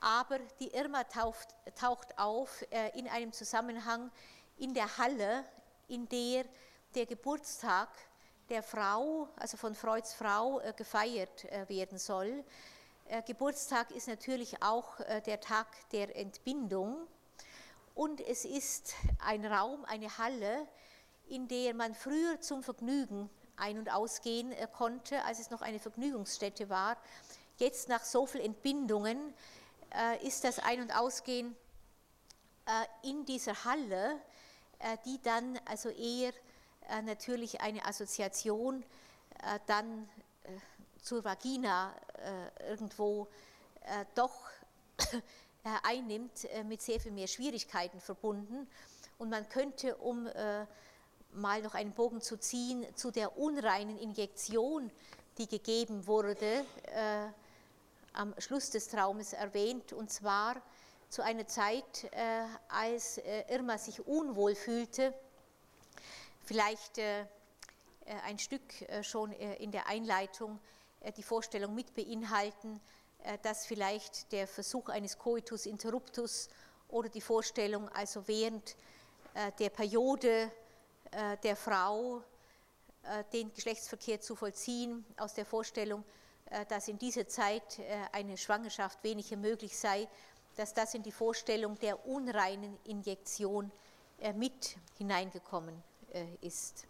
[SPEAKER 1] aber die Irma taucht, taucht auf äh, in einem Zusammenhang in der Halle, in der der Geburtstag der Frau, also von Freuds Frau, äh, gefeiert äh, werden soll. Äh, Geburtstag ist natürlich auch äh, der Tag der Entbindung und es ist ein Raum, eine Halle, in der man früher zum Vergnügen ein- und ausgehen äh, konnte, als es noch eine Vergnügungsstätte war. Jetzt nach so vielen Entbindungen ist das Ein- und Ausgehen in dieser Halle, die dann also eher natürlich eine Assoziation dann zur Vagina äh, irgendwo äh, doch äh, einnimmt, mit sehr viel mehr Schwierigkeiten verbunden. Und man könnte, um mal noch einen Bogen zu ziehen, zu der unreinen Injektion, die gegeben wurde, äh, am Schluss des Traumes erwähnt, und zwar zu einer Zeit, äh, als äh, Irma sich unwohl fühlte, vielleicht äh, äh, ein Stück schon in der Einleitung die Vorstellung mit beinhalten, dass vielleicht der Versuch eines Coitus interruptus oder die Vorstellung, also während der Periode der Frau den Geschlechtsverkehr zu vollziehen, aus der Vorstellung, dass in dieser Zeit eine Schwangerschaft weniger möglich sei, dass das in die Vorstellung der unreinen Injektion äh, mit hineingekommen äh, ist.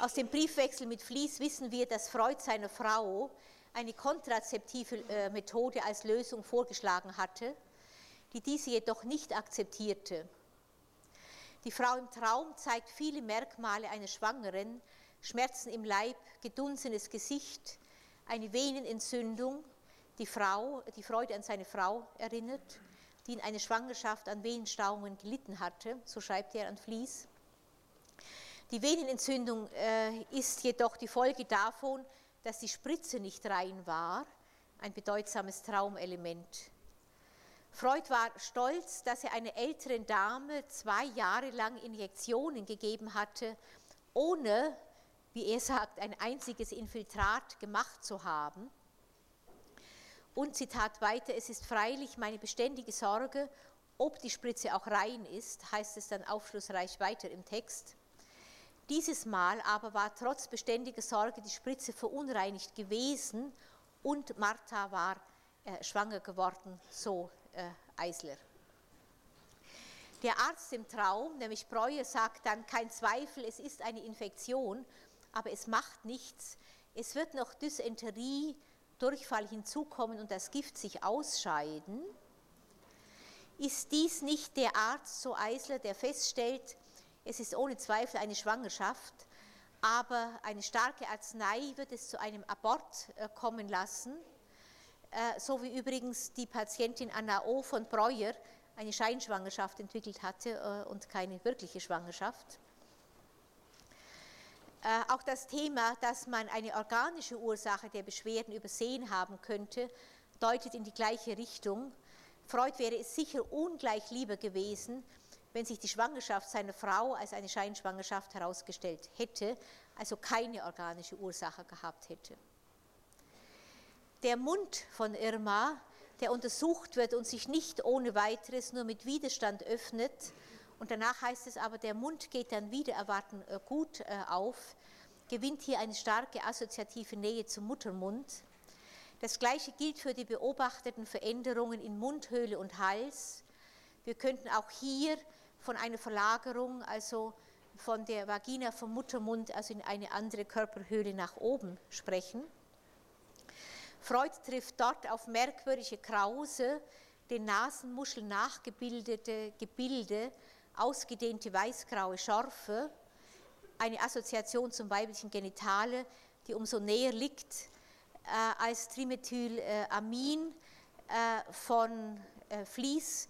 [SPEAKER 1] Aus dem Briefwechsel mit Vlies wissen wir, dass Freud seiner Frau eine kontrazeptive äh, Methode als Lösung vorgeschlagen hatte, die diese jedoch nicht akzeptierte. Die Frau im Traum zeigt viele Merkmale einer Schwangeren, Schmerzen im Leib, gedunsenes Gesicht, eine Venenentzündung, die Frau, die Freude an seine Frau erinnert, die in einer Schwangerschaft an Venenstauungen gelitten hatte, so schreibt er an Vlies. Die Venenentzündung äh, ist jedoch die Folge davon, dass die Spritze nicht rein war, ein bedeutsames Traumelement. Freud war stolz, dass er einer älteren Dame zwei Jahre lang Injektionen gegeben hatte, ohne, wie er sagt, ein einziges Infiltrat gemacht zu haben. Und Zitat weiter, es ist freilich meine beständige Sorge, ob die Spritze auch rein ist, heißt es dann aufschlussreich weiter im Text. Dieses Mal aber war trotz beständiger Sorge die Spritze verunreinigt gewesen und Martha war äh, schwanger geworden, so äh, Eisler. Der Arzt im Traum, nämlich Breuer, sagt dann, kein Zweifel, es ist eine Infektion, aber es macht nichts. Es wird noch Dysenterie Durchfall hinzukommen und das Gift sich ausscheiden, ist dies nicht der Arzt, so Eisler, der feststellt, es ist ohne Zweifel eine Schwangerschaft, aber eine starke Arznei wird es zu einem Abort äh, kommen lassen, äh, so wie übrigens die Patientin Anna O. von Breuer eine Scheinschwangerschaft entwickelt hatte äh, und keine wirkliche Schwangerschaft. Auch das Thema, dass man eine organische Ursache der Beschwerden übersehen haben könnte, deutet in die gleiche Richtung. Freud wäre es sicher ungleich lieber gewesen, wenn sich die Schwangerschaft seiner Frau als eine Scheinschwangerschaft herausgestellt hätte, also keine organische Ursache gehabt hätte. Der Mund von Irma, der untersucht wird und sich nicht ohne weiteres nur mit Widerstand öffnet, und danach heißt es aber, der Mund geht dann wieder erwarten äh, gut äh, auf, gewinnt hier eine starke assoziative Nähe zum Muttermund. Das gleiche gilt für die beobachteten Veränderungen in Mundhöhle und Hals. Wir könnten auch hier von einer Verlagerung, also von der Vagina vom Muttermund, also in eine andere Körperhöhle nach oben sprechen. Freud trifft dort auf merkwürdige Krause, den Nasenmuscheln nachgebildete Gebilde, ausgedehnte weißgraue Schorfe, eine Assoziation zum weiblichen Genitale, die umso näher liegt, äh, als Trimethylamin äh, von äh, Vlies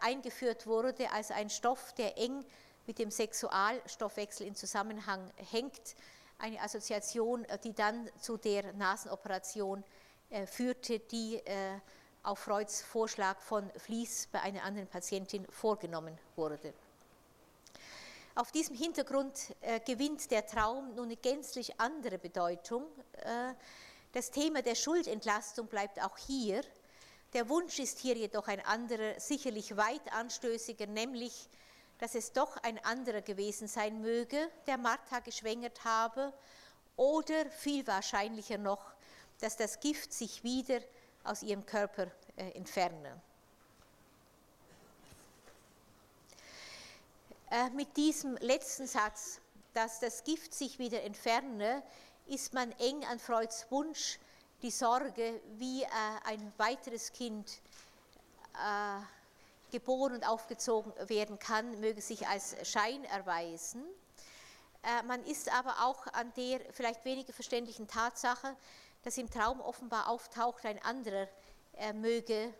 [SPEAKER 1] eingeführt wurde als ein Stoff, der eng mit dem Sexualstoffwechsel in Zusammenhang hängt. Eine Assoziation, äh, die dann zu der Nasenoperation äh, führte, die auf Freuds Vorschlag von Vlies bei einer anderen Patientin vorgenommen wurde. Auf diesem Hintergrund äh, gewinnt der Traum nun eine gänzlich andere Bedeutung. Äh, das Thema der Schuldentlastung bleibt auch hier. Der Wunsch ist hier jedoch ein anderer, sicherlich weit anstößiger, nämlich, dass es doch ein anderer gewesen sein möge, der Martha geschwängert habe, oder viel wahrscheinlicher noch, dass das Gift sich wieder aus ihrem Körper äh, entfernen. Äh, mit diesem letzten Satz, dass das Gift sich wieder entferne, ist man eng an Freuds Wunsch, die Sorge, wie äh, ein weiteres Kind geboren und aufgezogen werden kann, möge sich als Schein erweisen. Man ist aber auch an der vielleicht weniger verständlichen Tatsache, dass im Traum offenbar auftaucht ein anderer, er möge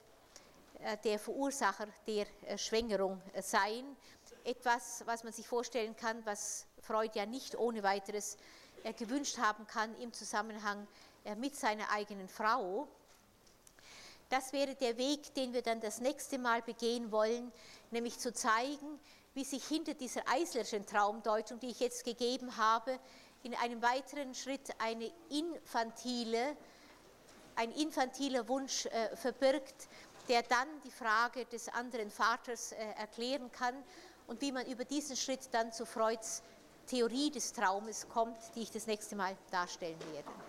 [SPEAKER 1] äh, der Verursacher der äh, Schwängerung äh, sein. Etwas, was man sich vorstellen kann, was Freud ja nicht ohne weiteres er gewünscht haben kann im Zusammenhang äh, mit seiner eigenen Frau. Das wäre der Weg, den wir dann das nächste Mal begehen wollen, nämlich zu zeigen, wie sich hinter dieser Eislerschen Traumdeutung, die ich jetzt gegeben habe, in einem weiteren Schritt eine infantile, ein infantiler Wunsch äh, verbirgt, der dann die Frage des anderen Vaters äh, erklären kann und wie man über diesen Schritt dann zu Freuds Theorie des Traumes kommt, die ich das nächste Mal darstellen werde.